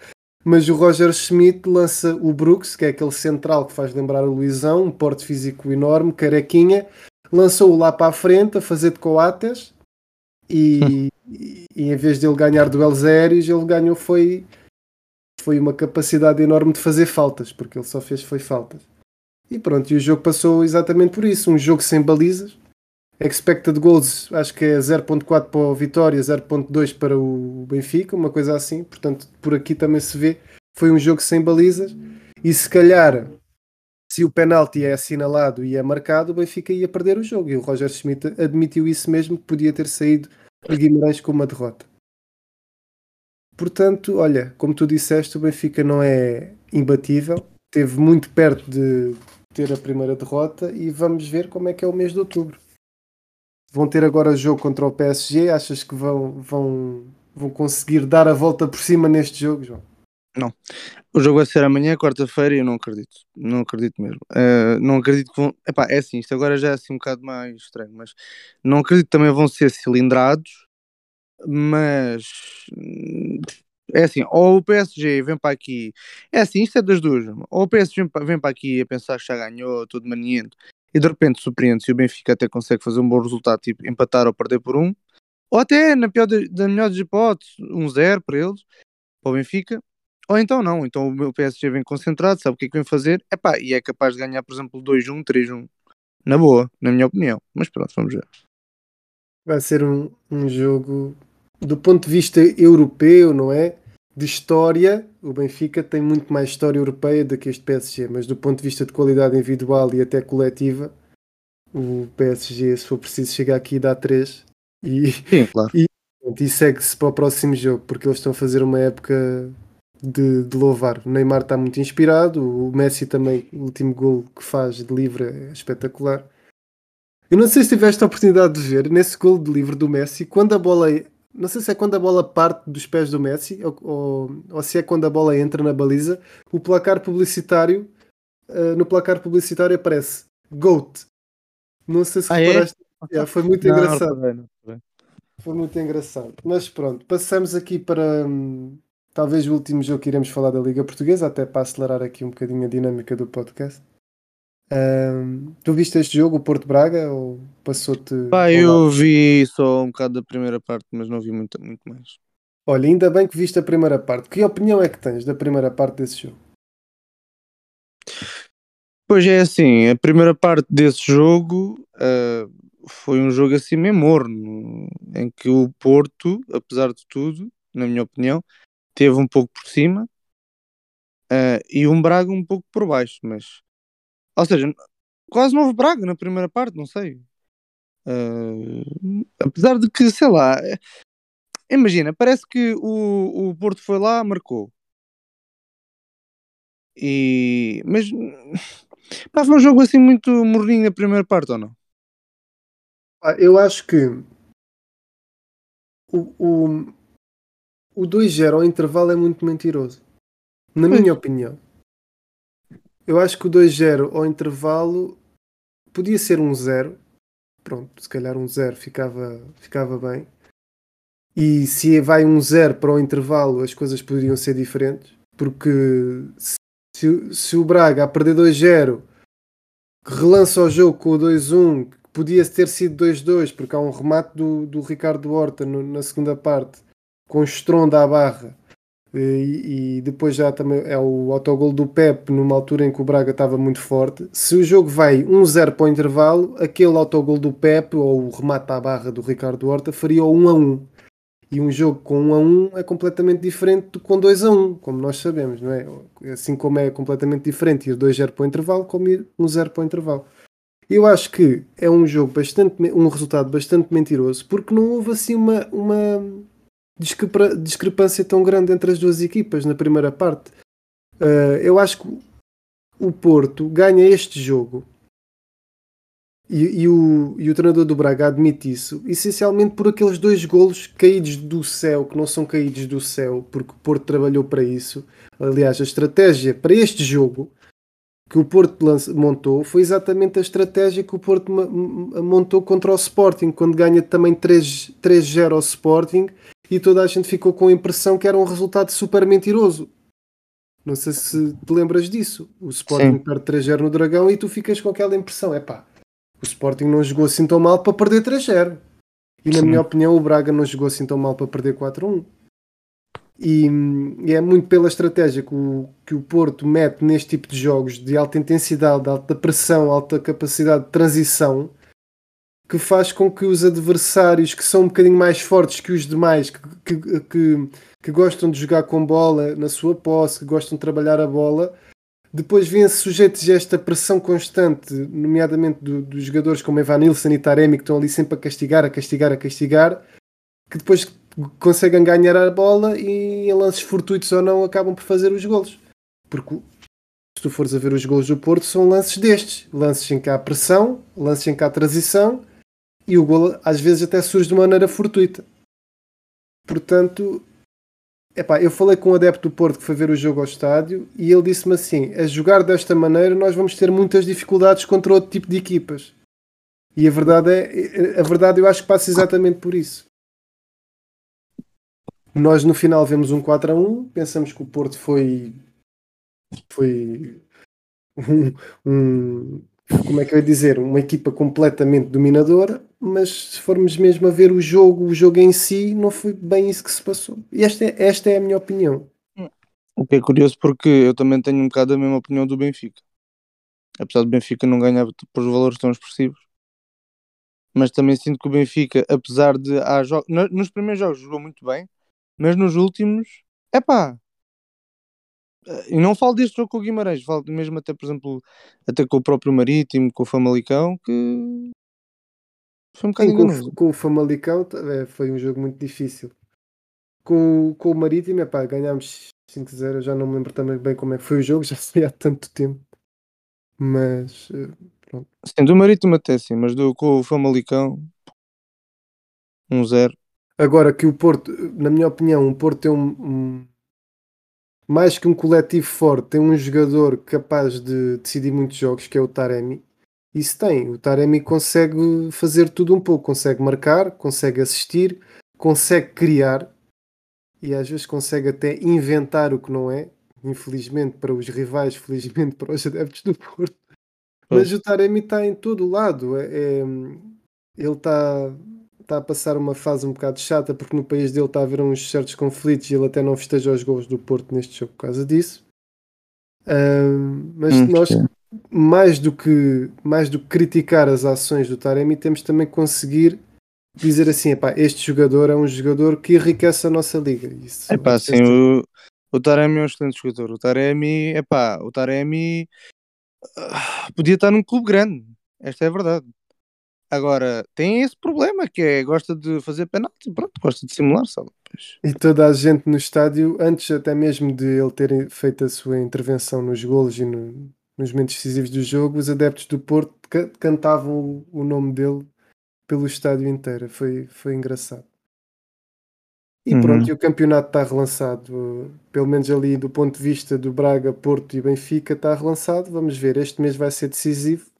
mas o Roger Schmidt lança o Brooks, que é aquele central que faz lembrar o Luizão, um porte físico enorme, carequinha, lançou-o lá para a frente a fazer de coates e, (laughs) e, e, em vez de ele ganhar duelos aéreos, ele ganhou foi, foi uma capacidade enorme de fazer faltas, porque ele só fez foi faltas. E pronto, e o jogo passou exatamente por isso, um jogo sem balizas. Expected goals, acho que é 0.4 para o Vitória, 0.2 para o Benfica, uma coisa assim. Portanto, por aqui também se vê, foi um jogo sem balizas. E se calhar se o penalti é assinalado e é marcado, o Benfica ia perder o jogo. E o Roger Schmidt admitiu isso mesmo, que podia ter saído de Guimarães com uma derrota. Portanto, olha, como tu disseste, o Benfica não é imbatível. Esteve muito perto de ter a primeira derrota e vamos ver como é que é o mês de outubro. Vão ter agora jogo contra o PSG, achas que vão, vão, vão conseguir dar a volta por cima neste jogo, João?
Não. O jogo vai ser amanhã, quarta-feira, e eu não acredito. Não acredito mesmo. Uh, não acredito que vão. Epá, é assim, isto agora já é assim um bocado mais estranho, mas não acredito que também vão ser cilindrados, mas é assim, ou o PSG vem para aqui, é assim, isto é das duas, ou o PSG vem para, aqui a pensar que já ganhou, todo maniento, e de repente surpreende-se e o Benfica até consegue fazer um bom resultado, tipo empatar ou perder por um, ou até, na pior de, das melhores hipóteses, um zero para eles, para o Benfica, ou então não, então o meu PSG vem concentrado, sabe o que é que vem fazer, Epá, e é capaz de ganhar, por exemplo, 2-1, 3-1, na boa, na minha opinião, mas pronto, vamos ver.
Vai ser um, um jogo do ponto de vista europeu, não é? De história, o Benfica tem muito mais história europeia do que este PSG, mas do ponto de vista de qualidade individual e até coletiva, o PSG, se for preciso, chega aqui e dá 3 e,
Sim, claro. (laughs)
e, e segue-se para o próximo jogo, porque eles estão a fazer uma época de, de, louvar. O Neymar está muito inspirado, o Messi também, o último gol que faz de livre é espetacular. Eu não sei se tiveste a oportunidade de ver nesse gol de livre do Messi, quando a bola. Não sei se é quando a bola parte dos pés do Messi ou, ou, ou se é quando a bola entra na baliza, o placar publicitário. Uh, no placar publicitário aparece GOAT. Não sei se ah, reparaste. É? Yeah, foi muito não, engraçado. Não, não, foi muito engraçado. Mas pronto, passamos aqui para. Talvez o último jogo que iremos falar da Liga Portuguesa, até para acelerar aqui um bocadinho a dinâmica do podcast. Um, tu viste este jogo, o Porto Braga, ou passou-te.
Pá, eu vi só um bocado da primeira parte, mas não vi muito, muito mais.
Olha, ainda bem que viste a primeira parte. Que opinião é que tens da primeira parte desse jogo?
Pois é, assim, a primeira parte desse jogo uh, foi um jogo assim meio morno, em que o Porto, apesar de tudo, na minha opinião, teve um pouco por cima uh, e um Braga um pouco por baixo, mas ou seja, quase não houve Braga na primeira parte, não sei. Uh, apesar de que, sei lá, imagina, parece que o, o Porto foi lá, marcou. E, mas pá, foi um jogo assim muito morninho na primeira parte, ou não?
Eu acho que o, o 2-0 ao intervalo é muito mentiroso. Na minha opinião. Eu acho que o 2-0 ao intervalo podia ser um 0. Pronto, se calhar um 0 ficava, ficava bem. E se vai um 0 para o intervalo, as coisas poderiam ser diferentes. Porque se, se o Braga a perder 2-0 relança o jogo com o 2-1, podia ter sido 2-2, porque há um remate do, do Ricardo Horta no, na segunda parte, com estronda à barra e, e, depois já também é o autogol do Pep numa altura em que o Braga estava muito forte. Se o jogo vai 1-0 para o intervalo, aquele autogol do Pep ou o remate à barra do Ricardo Horta faria o 1-1. E um jogo com 1 a 1 é completamente diferente do com 2 a 1, como nós sabemos, não é? Assim como é completamente diferente ir 2-0 para o intervalo, como ir 1-0 para o intervalo. Eu acho que é um jogo bastante, um resultado bastante mentiroso, porque não houve assim uma, uma, discrepância tão grande entre as duas equipas na primeira parte. Uh, eu acho que o Porto ganha este jogo e, e, o, e o treinador do Braga admite isso, essencialmente por aqueles dois golos caídos do céu, que não são caídos do céu, porque o Porto trabalhou para isso. Aliás, a estratégia para este jogo que o Porto montou foi exatamente a estratégia que o Porto montou contra o Sporting, quando ganha também 3-0 ao Sporting e toda a gente ficou com a impressão que era um resultado super mentiroso. Não sei se te lembras disso. O Sporting Sim. perde 3-0 no Dragão e tu ficas com aquela impressão: é pá, o Sporting não jogou assim tão mal para perder 3-0. E na Sim. minha opinião, o Braga não jogou assim tão mal para perder 4-1. E, e, é muito pela estratégia que o, que o Porto mete neste tipo de jogos de alta intensidade, de alta pressão, alta capacidade de transição que faz com que os adversários que são um bocadinho mais fortes que os demais, que, que, que, que gostam de jogar com bola na sua posse, que gostam de trabalhar a bola, depois vêm-se sujeitos a esta pressão constante, nomeadamente do, dos jogadores como Evan Nilsson e Taremi, que estão ali sempre a castigar, a castigar, a castigar, que depois conseguem ganhar a bola e em lances fortuitos ou não acabam por fazer os golos. Porque se tu fores a ver os gols do Porto, são lances destes. Lances em que há pressão, lances em que há transição e o gol às vezes até surge de maneira fortuita. Portanto, epá, eu falei com um adepto do Porto que foi ver o jogo ao estádio e ele disse-me assim: a jogar desta maneira nós vamos ter muitas dificuldades contra outro tipo de equipas. E a verdade é, a verdade eu acho que passa exatamente por isso. Nós no final vemos um 4 a 1, pensamos que o Porto foi foi um, um como é que eu ia dizer, uma equipa completamente dominadora, mas se formos mesmo a ver o jogo, o jogo em si, não foi bem isso que se passou. E esta é, esta é a minha opinião.
O que é curioso porque eu também tenho um bocado a mesma opinião do Benfica. Apesar do Benfica não ganhar por valores tão expressivos. Mas também sinto que o Benfica, apesar de há nos primeiros jogos jogou muito bem, mas nos últimos, é e não falo deste jogo com o Guimarães, falo mesmo até, por exemplo, até com o próprio Marítimo, com o Famalicão, que foi um bocado Sim,
enganoso. Com, o Famalicão é, foi um jogo muito difícil. Com, com o Marítimo, epá, ganhámos 5-0, já não me lembro também bem como é que foi o jogo, (laughs) já foi há tanto tempo. Mas eh, pronto.
Sim, do Marítimo até sim, mas do, com o Famalicão 1-0.
Agora que o Porto, na minha opinião, o Porto tem um, um mais que um coletivo forte, tem um jogador capaz de decidir muitos jogos, que é o Taremi. Isso tem. O Taremi consegue fazer tudo um pouco. Consegue marcar, consegue assistir, consegue criar e às vezes consegue até inventar o que não é. Infelizmente para os rivais, felizmente para os adeptos do Porto. Mas o Taremi está em todo o lado. É, é, ele está está a passar uma fase um bocado chata porque no país dele está a haver uns certos conflitos e ele até não festeja os gols do Porto neste jogo por causa disso. Uh, mas hum, nós, mais do, que, mais do que criticar as ações do Taremi, temos também que conseguir dizer assim: epá, este jogador é um jogador que enriquece a nossa liga.
Isso, epá, sim, o, o Taremi é um excelente jogador. O Taremi, epá, o Taremi uh, podia estar num clube grande. Esta é a verdade. Agora, tem esse problema que é gosta de fazer penalti, pronto, gosta de simular, sabe? Pois.
E toda a gente no estádio, antes até mesmo de ele ter feito a sua intervenção nos golos e no, nos momentos decisivos do jogo, os adeptos do Porto cantavam o, nome dele pelo estádio inteiro. Foi, foi engraçado. E uhum. pronto, e o campeonato está relançado, pelo menos ali do ponto de vista do Braga, Porto e Benfica, está relançado. Vamos ver, este mês vai ser decisivo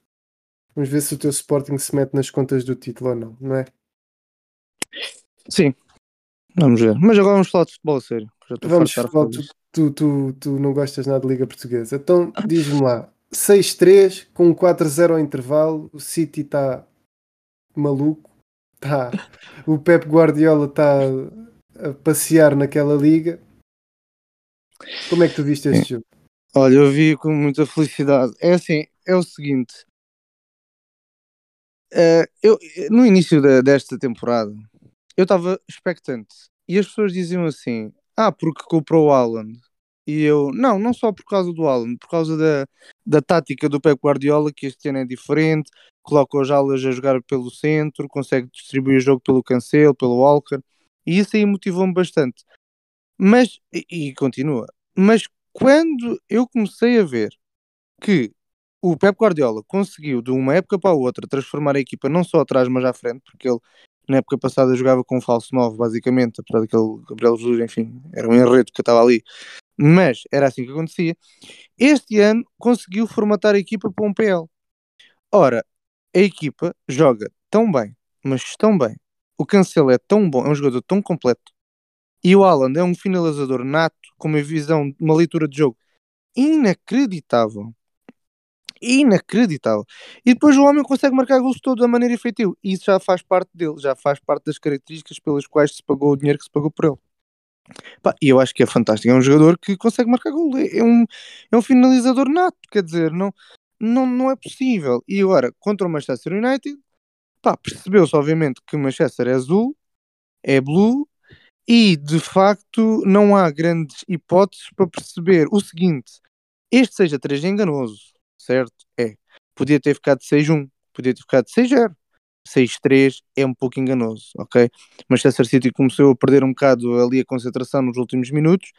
Vamos ver se o teu Sporting se mete nas contas do título ou não, não é?
Sim, vamos ver. Mas agora vamos falar de futebol a sério.
vamos falar, tu, tu, tu, tu, não gostas nada de Liga Portuguesa. Então diz-me lá, 6-3 com 4-0 ao intervalo, o City está maluco, tá. o Pep Guardiola está a passear naquela liga. Como é que tu viste este jogo?
Olha, eu vi com muita felicidade. É assim, é o seguinte, Uh, eu, no início da, desta temporada, eu estava expectante e as pessoas diziam assim: Ah, porque comprou o Haaland. E eu, não, não só por causa do Haaland, por causa da, da tática do Pep Guardiola, que este ano é diferente, coloca os alas a jogar pelo centro, consegue distribuir o jogo pelo Cancelo, pelo Walker, e isso aí motivou-me bastante. Mas, e, e continua, mas quando eu comecei a ver que o Pep Guardiola conseguiu de uma época para a outra transformar a equipa não só atrás mas à frente, porque ele na época passada jogava com um falso 9 basicamente, apesar daquele Gabriel Jesus, enfim, era um enredo que estava ali, mas era assim que acontecia. Este ano conseguiu formatar a equipa para um PL. Ora, a equipa joga tão bem, mas tão bem. O Cancelo é tão bom, é um jogador tão completo. E o Alan é um finalizador nato, com uma visão, uma leitura de jogo inacreditável inacreditável. E depois o homem consegue marcar gols todos da maneira efetiva. E isso já faz parte dele, já faz parte das características pelas quais se pagou o dinheiro que se pagou por ele. E eu acho que é fantástico. É um jogador que consegue marcar gol. É, é um, é um finalizador nato, quer dizer, não, não, não é possível. E agora, contra o Manchester United, percebeu-se obviamente que o Manchester é azul, é blue, e de facto não há grandes hipóteses para perceber o seguinte: este seja 3 enganoso certo? É. Podia ter ficado 6-1, podia ter ficado 6-0. 6-3 é um pouco enganoso, ok? Manchester City começou a perder um bocado ali a concentração nos últimos minutos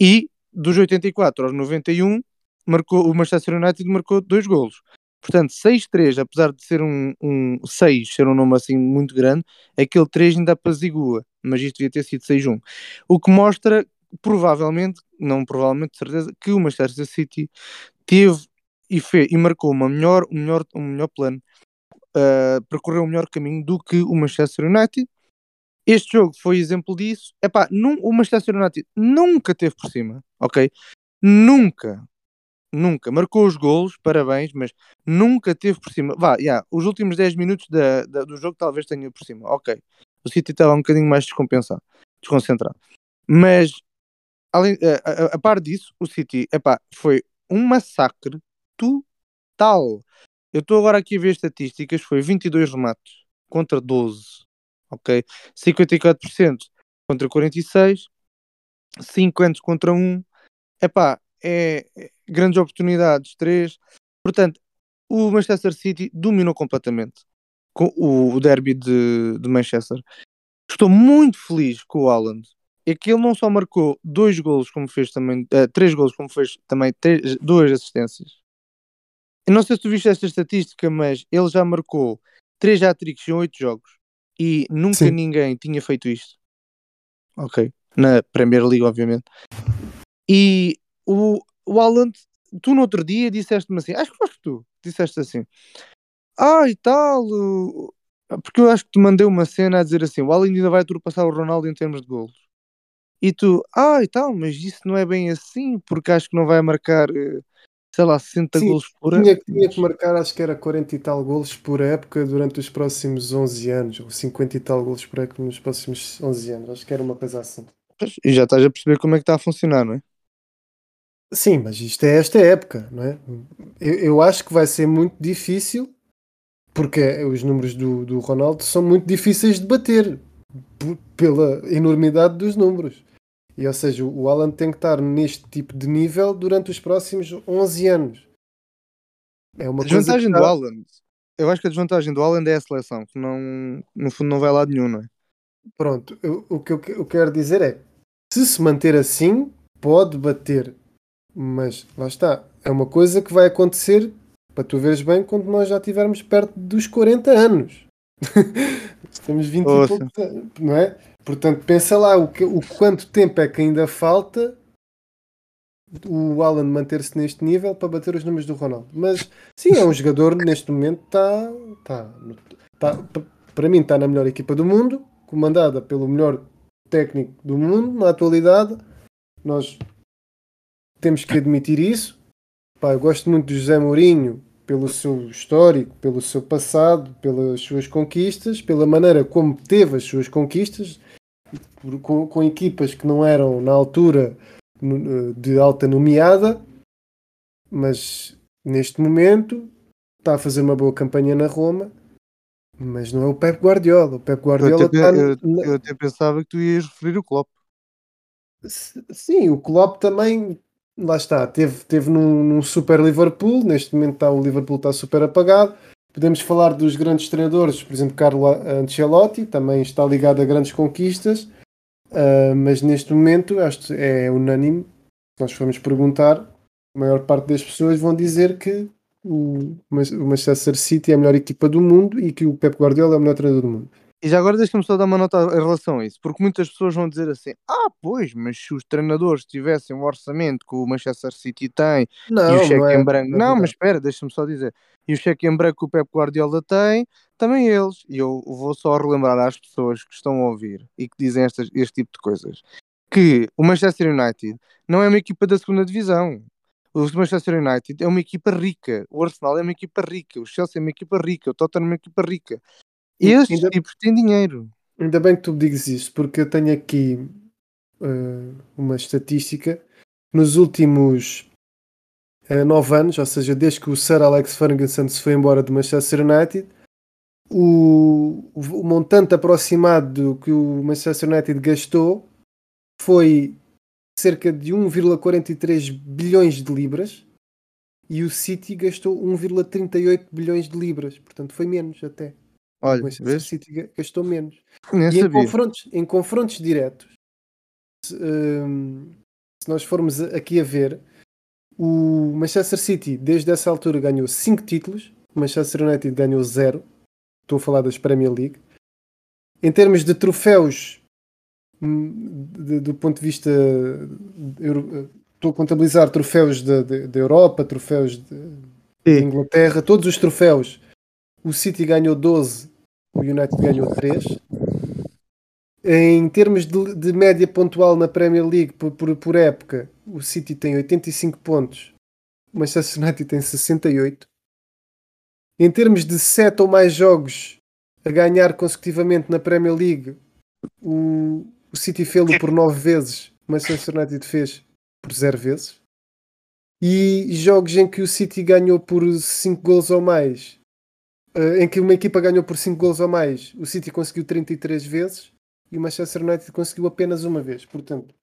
e dos 84 aos 91 marcou, o Manchester United marcou dois golos. Portanto, 6-3, apesar de ser um, um 6, ser um nome assim muito grande, aquele 3 ainda apazigua, mas isto devia ter sido 6-1. O que mostra, provavelmente, não provavelmente, de certeza, que o Manchester City teve e, fez, e marcou uma melhor, um, melhor, um melhor plano, uh, percorreu um melhor caminho do que o Manchester United. Este jogo foi exemplo disso. Epá, num, o Manchester United nunca teve por cima, ok? Nunca, nunca. Marcou os golos, parabéns, mas nunca teve por cima. Vá, yeah, os últimos 10 minutos da, da, do jogo talvez tenha por cima, ok. O City estava um bocadinho mais descompensado, desconcentrado. Mas, além, a, a, a par disso, o City, epá, foi um massacre total. Eu estou agora aqui a ver estatísticas, foi 22 remates contra 12, ok? 54% contra 46, 50 contra 1. Epá, é, é grandes oportunidades, 3. Portanto, o Manchester City dominou completamente com o, derby de, de Manchester. Estou muito feliz com o Haaland. É que ele não só marcou dois golos, como fez também, uh, três golos, como fez também três, duas assistências. Eu não sei se tu viste esta estatística, mas ele já marcou três hat-tricks em oito jogos e nunca Sim. ninguém tinha feito isto. Ok. Na Premier League, obviamente. E o, o Haaland, tu no outro dia disseste-me assim, acho que foste tu, disseste assim, ah e tal, porque eu acho que te mandei uma cena a dizer assim, o Haaland ainda vai ultrapassar o Ronaldo em termos de golos. E tu, ah e tal, mas isso não é bem assim, porque acho que não vai marcar, eh, sei lá, 60 Sim, golos por.
Tinha, tinha que marcar, acho que era 40 e tal golos por época durante os próximos 11 anos, ou 50 e tal golos por época nos próximos 11 anos, acho que era uma coisa assim.
E já estás a perceber como é que está a funcionar, não é?
Sim, mas isto é esta época, não é? Eu, eu acho que vai ser muito difícil, porque os números do, do Ronaldo são muito difíceis de bater pela enormidade dos números. E, ou seja, o Alan tem que estar neste tipo de nível durante os próximos 11 anos.
É uma a desvantagem do Alan, eu acho que a desvantagem do Alan é a seleção, que não, no fundo não vai lá nenhum, não é?
Pronto, eu, o que eu, eu quero dizer é se se manter assim, pode bater mas lá está, é uma coisa que vai acontecer, para tu veres bem, quando nós já estivermos perto dos 40 anos. (laughs) Temos 20 Ouça. e poucos anos, não é? Portanto, pensa lá o, que, o quanto tempo é que ainda falta o Alan manter-se neste nível para bater os números do Ronaldo. Mas sim, é um jogador neste momento está, está, está para mim está na melhor equipa do mundo, comandada pelo melhor técnico do mundo na atualidade. Nós temos que admitir isso. Pá, eu gosto muito de José Mourinho pelo seu histórico, pelo seu passado, pelas suas conquistas, pela maneira como teve as suas conquistas, com, com equipas que não eram na altura de alta nomeada, mas neste momento está a fazer uma boa campanha na Roma, mas não é o Pep Guardiola. O Pep Guardiola
eu até, está eu, eu até pensava que tu ias referir o Klopp.
Sim, o Klopp também lá está, teve, teve num, num, super Liverpool, neste momento está, o Liverpool está super apagado. Podemos falar dos grandes treinadores, por exemplo, Carlo Ancelotti, também está ligado a grandes conquistas, uh, mas neste momento acho é unânime. Se nós formos perguntar, a maior parte das pessoas vão dizer que o Manchester City é a melhor equipa do mundo e que o Pep Guardiola é o melhor treinador do mundo.
E já agora deixa-me só dar uma nota em relação a isso, porque muitas pessoas vão dizer assim: ah, pois, mas se os treinadores tivessem o orçamento que o Manchester City tem não, e o cheque é, em branco. Não, não mas espera, deixa-me só dizer. E o cheque em branco que o Pep Guardiola tem, também eles. E eu vou só relembrar às pessoas que estão a ouvir e que dizem estas, este tipo de coisas que o Manchester United não é uma equipa da segunda divisão. O Manchester United é uma equipa rica, o Arsenal é uma equipa rica, o Chelsea é uma equipa rica, o Tottenham é uma equipa rica. Estes ainda, tipos têm dinheiro.
Ainda bem que tu digas isso, porque eu tenho aqui uh, uma estatística. Nos últimos uh, nove anos, ou seja, desde que o Sir Alex Ferguson se foi embora do Manchester United, o, o montante aproximado que o Manchester United gastou foi cerca de 1,43 bilhões de libras e o City gastou 1,38 bilhões de libras, portanto foi menos até.
Olha,
o vês? City gastou menos. Nem e em confrontos, em confrontos diretos, se, um, se, nós formos aqui a ver, O Manchester City, desde essa altura, ganhou 5 títulos. O Manchester United ganhou 0. Estou a falar das Premier League. Em termos de troféus, hum, de, do ponto de vista. Estou a contabilizar troféus da Europa, troféus de, de Inglaterra, todos os troféus. O City ganhou 12, o United ganhou 3. Em termos de, de média pontual na Premier League por, por, por, época, o City tem 85 pontos, o Manchester United tem 68. Em termos de 7 ou mais jogos a ganhar consecutivamente na Premier League, o, o City fez-lo por 9 vezes, o Manchester United fez por 0 vezes. E jogos em que o City ganhou por 5 gols ou mais, eh, em que uma equipa ganhou por 5 gols ou mais, o City conseguiu 33 vezes e o Manchester United conseguiu apenas uma vez. Portanto,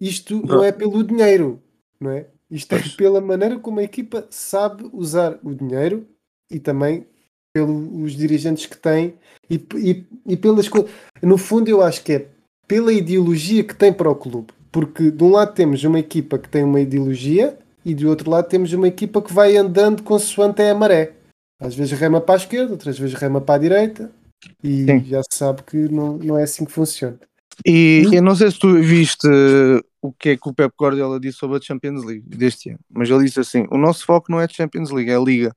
isto não é pelo dinheiro, não é? Isto é pela maneira como a equipa sabe usar o dinheiro e também pelos dirigentes que tem e, e, e pelas coisas. No fundo, eu acho que é pela ideologia que tem para o clube. Porque de um lado temos uma equipa que tem uma ideologia e do outro lado temos uma equipa que vai andando consoante é a maré. Às vezes rema para a esquerda, outras vezes rema para a direita e Sim. já se sabe que não, não é assim que funciona.
E hum? eu não sei se tu viste o que é que o Pep Guardiola disse sobre a Champions League deste ano, mas ele disse assim: o nosso foco não é a Champions League, é a Liga.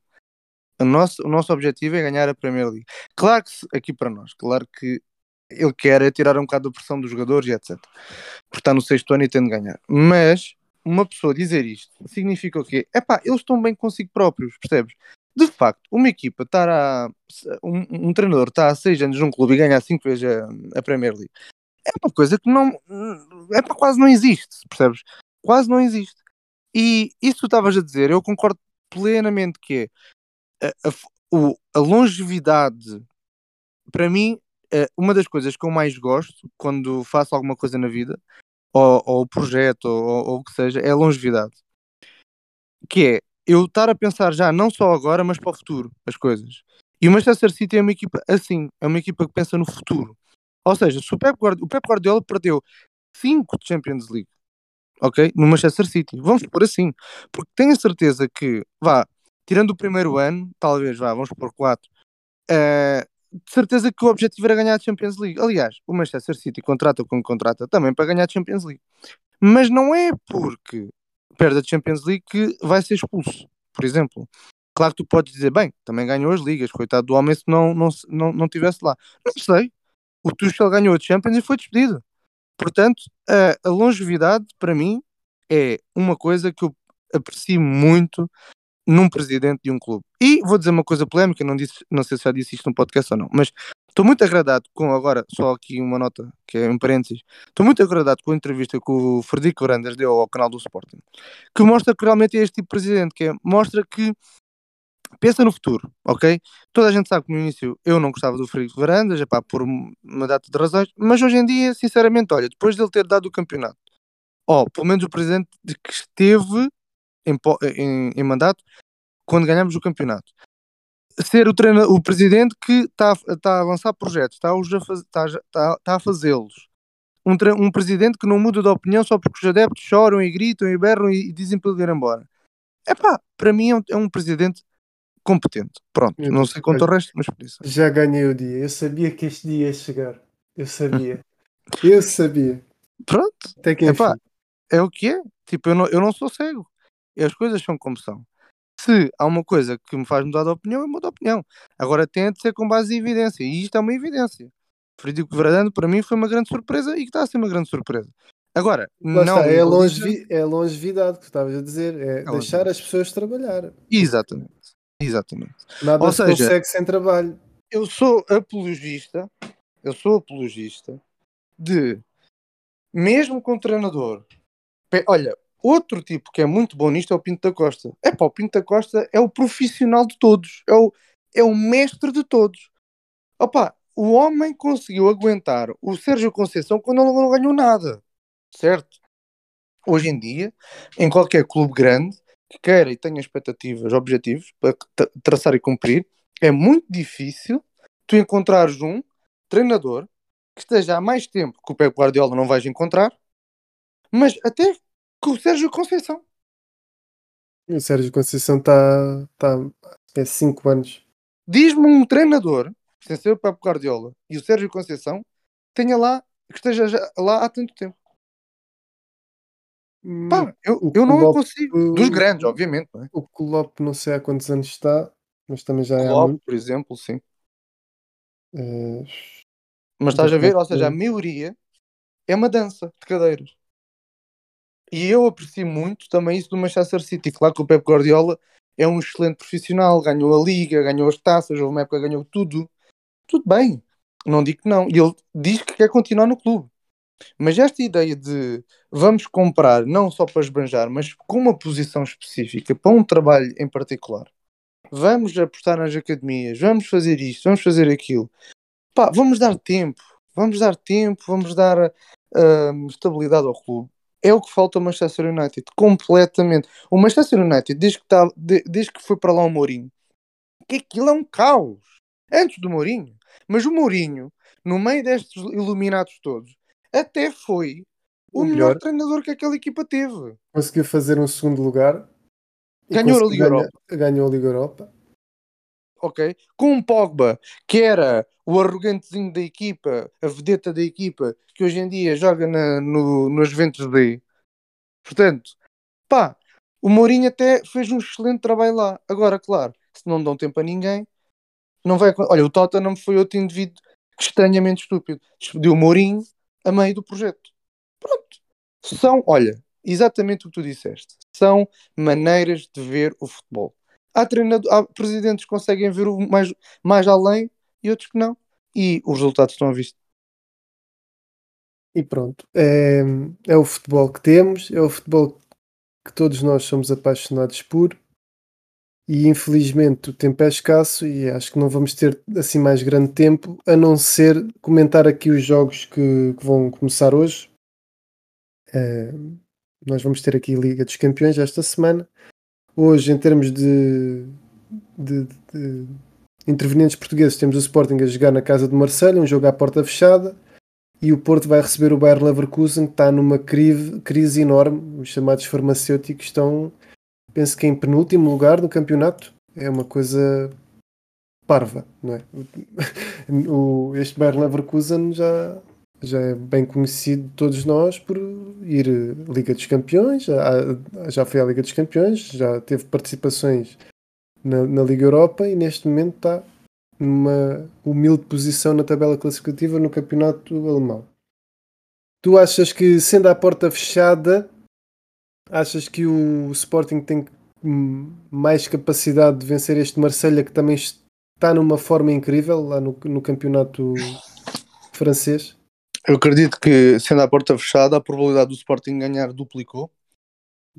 O nosso, o nosso objetivo é ganhar a Premier League. Claro que, aqui para nós, claro que ele quer é tirar um bocado da pressão dos jogadores e etc. Porque está no sexto ano e tem de ganhar. Mas uma pessoa dizer isto significa o quê? É pá, eles estão bem consigo próprios, percebes? De facto, uma equipa estar a. Um, um treinador está há seis anos num clube e ganhar cinco vezes a, a, Premier League é uma coisa que não. É para quase não existe, percebes? Quase não existe. E isso tu estavas a dizer, eu concordo plenamente que é a, a, a longevidade, para mim, é uma das coisas que eu mais gosto quando faço alguma coisa na vida, ou, ou projeto, ou, ou o que seja, é a longevidade. Que é, eu estar a pensar já não só agora, mas para o futuro, as coisas. E o Manchester City é uma equipa assim, é uma equipa que pensa no futuro. Ou seja, se o Pep Guardiola, o Pep Guardiola perdeu 5 Champions League, ok? No Manchester City, vamos por assim, porque tenho a certeza que, vá, tirando o primeiro ano, talvez, vá, vamos por 4, uh, de certeza que o objetivo era ganhar a Champions League. Aliás, o Manchester City contrata com contrata também para ganhar a Champions League. Mas não é porque perde a Champions League que vai ser expulso, por exemplo. Claro que tu podes dizer, bem, também ganhou as ligas, coitado do homem se não, não, não, não tivesse lá. Não sei. O Tuchel ganhou a Champions e foi despedido. Portanto, a, a longevidade, para mim, é uma coisa que eu aprecio muito num presidente de um clube. E vou dizer uma coisa polémica, não, disse, não sei se já disse isto no podcast ou não, mas estou muito agradado com, agora, só aqui uma nota, que é um parênteses, estou muito agradado com a entrevista que o Frederico Varandas deu ao canal do Sporting, que mostra que realmente é este tipo de presidente, que é, mostra que pensa no futuro, ok? Toda a gente sabe que no início eu não gostava do Frederico Varandas, epá, por uma data de razões, mas hoje em dia, sinceramente, olha, depois dele ter dado o campeonato, ó, pelo menos o presidente que esteve em, em, em mandato quando ganhamos o campeonato. Ser o, o presidente que está tá a lançar projetos, está a, faz, tá, tá, tá a fazê-los. Um, um, presidente que não muda de opinião só porque os adeptos choram e gritam e berram e, e dizem para ele ir embora. É pá, para mim é um, é um presidente competente. Pronto, eu, não sei quanto o resto, mas por isso.
Já ganhei o dia. Eu sabia que este dia ia chegar. Eu sabia. (laughs) eu sabia.
Pronto. Até que Epá, é o que é. Tipo, eu não, eu não sou cego. As coisas são como são. Se há uma coisa que me faz mudar de opinião, eu mudo de opinião. Agora tem de ser com base em evidência. E isto é uma evidência. Frederico Verdano, para mim, foi uma grande surpresa e que está a ser uma grande surpresa. Agora,
Lá não. Está, é, longevi é longevidade que estavas a dizer. É, é deixar as pessoas trabalhar.
Exatamente. Exatamente.
Nada Ou se seja, consegue sem trabalho.
Eu sou apologista. Eu sou apologista de mesmo com o treinador. Olha, Outro tipo que é muito bom nisto é o Pinto da Costa. É pá, o Pinto da Costa é o profissional de todos, é o, é o mestre de todos. Opa, o homem conseguiu aguentar o Sérgio Conceição quando ele não ganhou nada, certo? Hoje em dia, em qualquer clube grande que queira e tenha expectativas, objetivos para traçar e cumprir, é muito difícil tu encontrares um treinador que esteja há mais tempo que o Pep Guardiola não vais encontrar, mas até com o Sérgio Conceição.
O Sérgio Conceição está tá, é 5 anos.
Diz-me um treinador, sem ser o Pep Guardiola, e o Sérgio Conceição, tenha lá, que esteja lá há tanto tempo. Pá, hum, eu, eu não consigo. Dos grandes, obviamente. Não é?
O Klopp não sei há quantos anos está, mas também já
é. Klopp, por exemplo, sim. Uh, mas estás a ver? Ou seja, a maioria é uma dança de cadeiras. E eu aprecio muito também isso do Manchester City. Claro que o Pep Guardiola é um excelente profissional, ganhou a liga, ganhou as taças, houve uma época ganhou tudo. Tudo bem, não digo que não. E ele diz que quer continuar no clube. Mas esta ideia de vamos comprar não só para esbanjar, mas com uma posição específica, para um trabalho em particular, vamos apostar nas academias, vamos fazer isto, vamos fazer aquilo, pá, vamos dar tempo, vamos dar tempo, vamos dar uh, estabilidade ao clube é o que falta ao Manchester United, completamente. O Manchester United, desde que, tá, desde que foi para lá o Mourinho, que aquilo é um caos. Antes do Mourinho. Mas o Mourinho, no meio destes iluminados todos, até foi o, o melhor. melhor treinador que aquela equipa teve.
Conseguiu fazer um segundo lugar.
Ganhou a Liga ganha, Europa.
Ganhou a Liga Europa.
Ok? Com um Pogba, que era o arrogantezinho da equipa, a vedeta da equipa, que hoje em dia joga na, no, nos Juventus B. Portanto, pá, o Mourinho até fez um excelente trabalho lá. Agora, claro, se não dão tempo a ninguém, não vai. Olha, o Tottenham foi outro indivíduo estranhamente estúpido. Despediu o Mourinho a meio do projeto. Pronto. São, olha, exatamente o que tu disseste. São maneiras de ver o futebol. Há, treinador, há presidentes que conseguem ver mais, mais além e outros que não. E os resultados estão à vista.
E pronto, é, é o futebol que temos, é o futebol que todos nós somos apaixonados por. E infelizmente o tempo é escasso e acho que não vamos ter assim mais grande tempo, a não ser comentar aqui os jogos que, que vão começar hoje. É, nós vamos ter aqui Liga dos Campeões esta semana. Hoje, em termos de, de, de intervenientes portugueses, temos o Sporting a jogar na casa de Marselha, um jogo à porta fechada, e o Porto vai receber o Bayer Leverkusen, que está numa crise, enorme. Os chamados farmacêuticos estão, penso que em penúltimo lugar no campeonato. É uma coisa parva, não é? (laughs) O, este Bayer Leverkusen já, já é bem conhecido de todos nós por ir Liga dos Campeões, já, já foi à Liga dos Campeões, já teve participações na, na Liga Europa e neste momento está numa humilde posição na tabela classificativa no campeonato alemão. Tu achas que, sendo a porta fechada, achas que o Sporting tem mais capacidade de vencer este Marselha que também está numa forma incrível lá no, no campeonato francês?
Eu acredito que, sendo a porta fechada, a probabilidade do Sporting ganhar duplicou,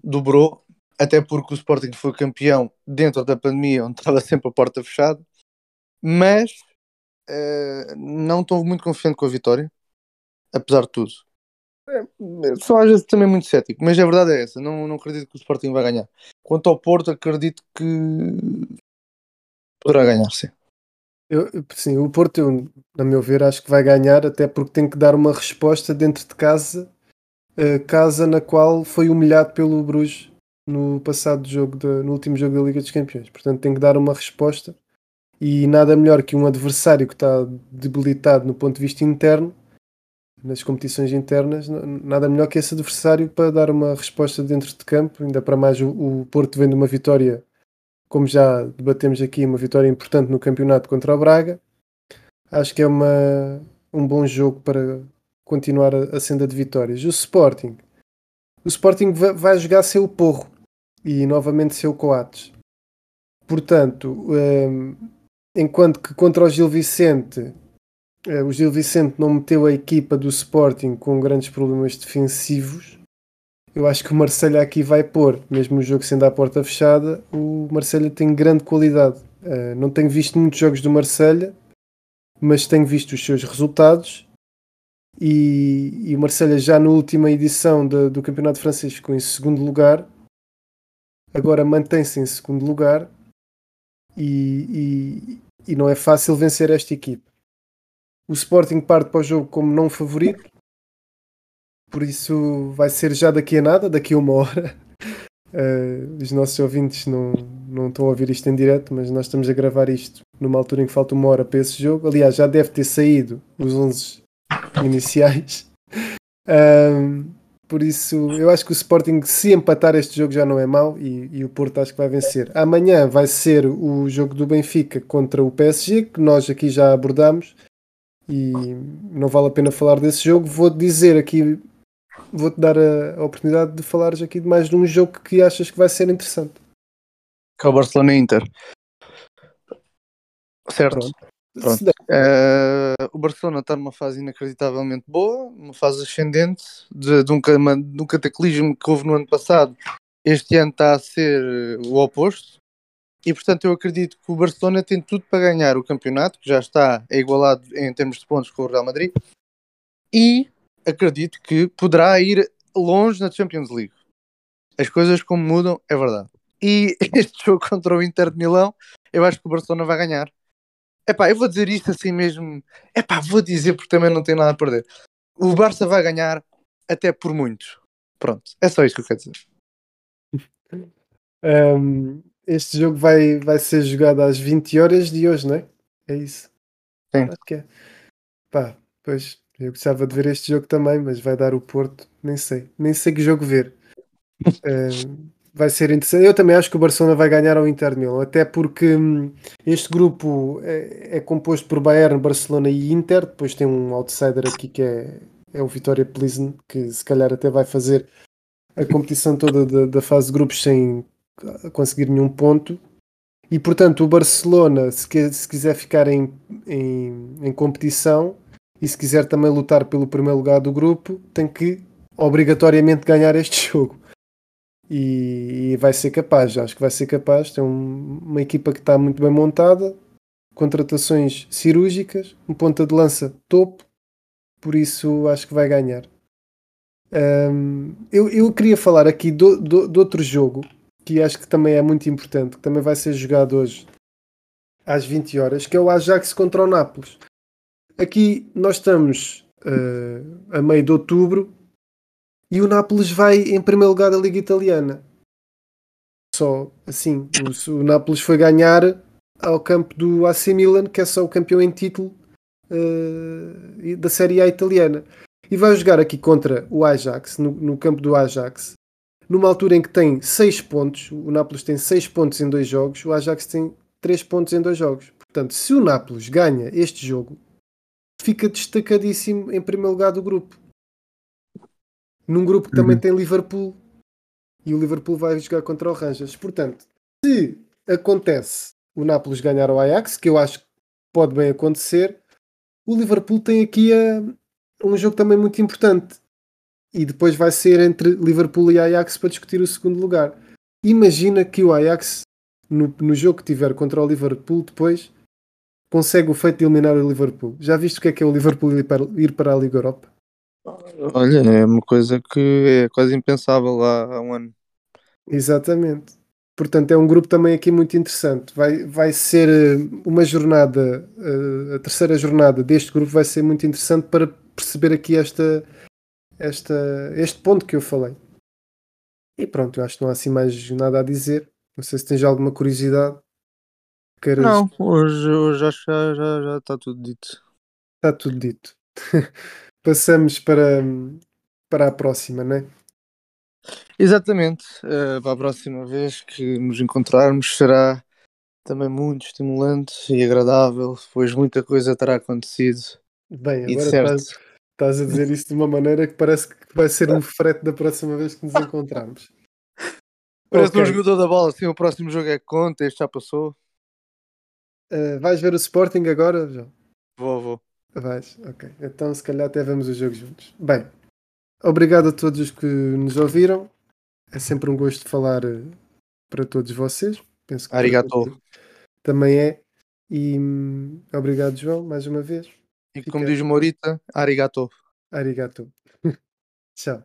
dobrou, até porque o Sporting foi campeão dentro da pandemia, onde estava sempre a porta fechada, mas uh, não estou muito confiante com a vitória, apesar de tudo. É, só às vezes também muito cético, mas a verdade é essa, não, não acredito que o Sporting vai ganhar. Quanto ao Porto, acredito que poderá ganhar, sim.
Eu, sim, o Porto, eu, meu ver, acho que vai ganhar, até porque tem que dar uma resposta dentro de casa, casa na qual foi humilhado pelo Bruges no passado jogo, de, no último jogo da Liga dos Campeões. Portanto, tem que dar uma resposta e nada melhor que um adversário que está debilitado no ponto de vista interno, nas competições internas, nada melhor que esse adversário para dar uma resposta dentro de campo. Ainda para mais, o, o Porto vem de uma vitória, como já debatemos aqui, uma vitória importante no campeonato contra o Braga. Acho que é uma, um bom jogo para continuar a, a senda de vitórias. O Sporting. O Sporting vai jogar seu porro e novamente seu Coates. Portanto, um, enquanto que contra o Gil Vicente, uh, o Gil Vicente não meteu a equipa do Sporting com grandes problemas defensivos, eu acho que o Marselha aqui vai pôr, mesmo o jogo sendo à porta fechada, o Marselha tem grande qualidade. Uh, não tenho visto muitos jogos do Marselha, mas tenho visto os seus resultados. E, e o Marselha já na última edição de, do Campeonato Francês ficou em segundo lugar agora mantém-se em segundo lugar e, e, e, não é fácil vencer esta equipe. O Sporting parte para o jogo como não favorito, por isso vai ser já daqui a nada, daqui a uma hora. Uh, (laughs) os nossos ouvintes não, não estão a ouvir isto em direto, mas nós estamos a gravar isto numa altura em que falta uma hora para esse jogo. Aliás, já deve ter saído os 11 iniciais. (laughs) Um, por isso, eu acho que o Sporting, se empatar este jogo, já não é mau e, e, o Porto acho que vai vencer. Amanhã vai ser o jogo do Benfica contra o PSG, que nós aqui já abordamos e não vale a pena falar desse jogo. Vou dizer aqui vou-te dar a, a, oportunidade de falares aqui de mais de um jogo que achas que vai ser interessante.
Que é o Barcelona Inter. Certo. Pronto. Pronto. Uh, o Barcelona está numa fase inacreditavelmente boa, uma fase ascendente de, de, um, de um cataclismo que houve no ano passado. Este ano está a ser o oposto. E portanto eu acredito que o Barcelona tem tudo para ganhar o campeonato, que já está igualado em termos de pontos com o Real Madrid. E acredito que poderá ir longe na Champions League. As coisas como mudam, é verdade. E (laughs) este jogo contra o Inter de Milão, eu acho que o Barcelona vai ganhar. Epá, eu vou dizer isto assim mesmo. Epá, vou dizer porque também não tenho nada a perder. O Barça vai ganhar até por muito. Pronto, é só isto que eu quero
dizer. (laughs) Um, este jogo vai, vai ser jogado às 20 horas de hoje, não é? É isso.
Sim. Acho que
é. Pá, pois eu gostava de ver este jogo também, mas vai dar o Porto, nem sei. Nem sei que jogo ver. Uh, (laughs) vai ser interessante. Eu também acho que o Barcelona vai ganhar ao Inter Milan, até porque hum, este grupo é, é, composto por Bayern, Barcelona e Inter. Depois tem um outsider aqui que é, é o Vitória Pilsen, que se calhar até vai fazer a competição toda da, da fase de grupos sem conseguir nenhum ponto. E portanto, o Barcelona, se, se quiser ficar em, em, em competição, e se quiser também lutar pelo primeiro lugar do grupo, tem que obrigatoriamente ganhar este (laughs) jogo. E, e vai ser capaz, acho que vai ser capaz. Tem um, uma equipa que está muito bem montada, contratações cirúrgicas, um ponta de lança topo, por isso acho que vai ganhar. Um, eu, eu queria falar aqui de outro jogo que acho que também é muito importante, que também vai ser jogado hoje às 20 horas, que é o Ajax contra o Nápoles. Aqui nós estamos uh, a meio de outubro e o Nápoles vai em primeiro lugar da Liga Italiana. Só assim, o, o Nápoles foi ganhar ao campo do AC Milan, que é só o campeão em título uh, da Série A italiana. E vai jogar aqui contra o Ajax, no, no campo do Ajax, numa altura em que tem 6 pontos. O Nápoles tem 6 pontos em dois jogos, o Ajax tem 3 pontos em dois jogos. Portanto, se o Nápoles ganha este jogo, fica destacadíssimo em primeiro lugar do grupo. Num grupo que uhum. também tem Liverpool e o Liverpool vai jogar contra o Rangers. Portanto, se acontece o Nápoles ganhar ao Ajax, que eu acho que pode bem acontecer, o Liverpool tem aqui a, um jogo também muito importante. E depois vai ser entre Liverpool e Ajax para discutir o segundo lugar. Imagina que o Ajax, no, no jogo que tiver contra o Liverpool, depois consegue o feito de eliminar o Liverpool. Já viste o que é que é o Liverpool ir para, ir para a Liga Europa?
Olha, é uma coisa que é quase impensável lá há um ano.
Exatamente. Portanto, é um grupo também aqui muito interessante. Vai, vai ser eh, uma jornada, eh, a terceira jornada deste grupo vai ser muito interessante para perceber aqui esta, esta, este ponto que eu falei. E pronto, eu acho que não há assim mais nada a dizer. Não sei se tens alguma curiosidade.
Queiras... Não, hoje, hoje acho que já, já, já está tudo dito.
Está tudo dito. (laughs) Passamos para, para a próxima, não é?
Exatamente. Uh, para a próxima vez que nos encontrarmos será também muito estimulante e agradável, pois muita coisa terá acontecido.
Bem, agora estás, estás, a dizer isso de uma maneira que parece que vai ser um frete da próxima vez que nos (laughs) encontrarmos.
Parece okay. um jogador da bola, assim, o próximo jogo é que conta, este já passou.
Uh, vais ver o Sporting agora, João?
Vou, vou.
Vais, ok. Então se calhar até vemos o jogo juntos. Bem, obrigado a todos os que nos ouviram. É sempre um gosto falar eh, para todos vocês.
Penso que Arigato.
Também é. E hum, obrigado, João, mais uma vez.
E como Fica... diz Morita, arigato.
Arigato. (laughs) Tchau.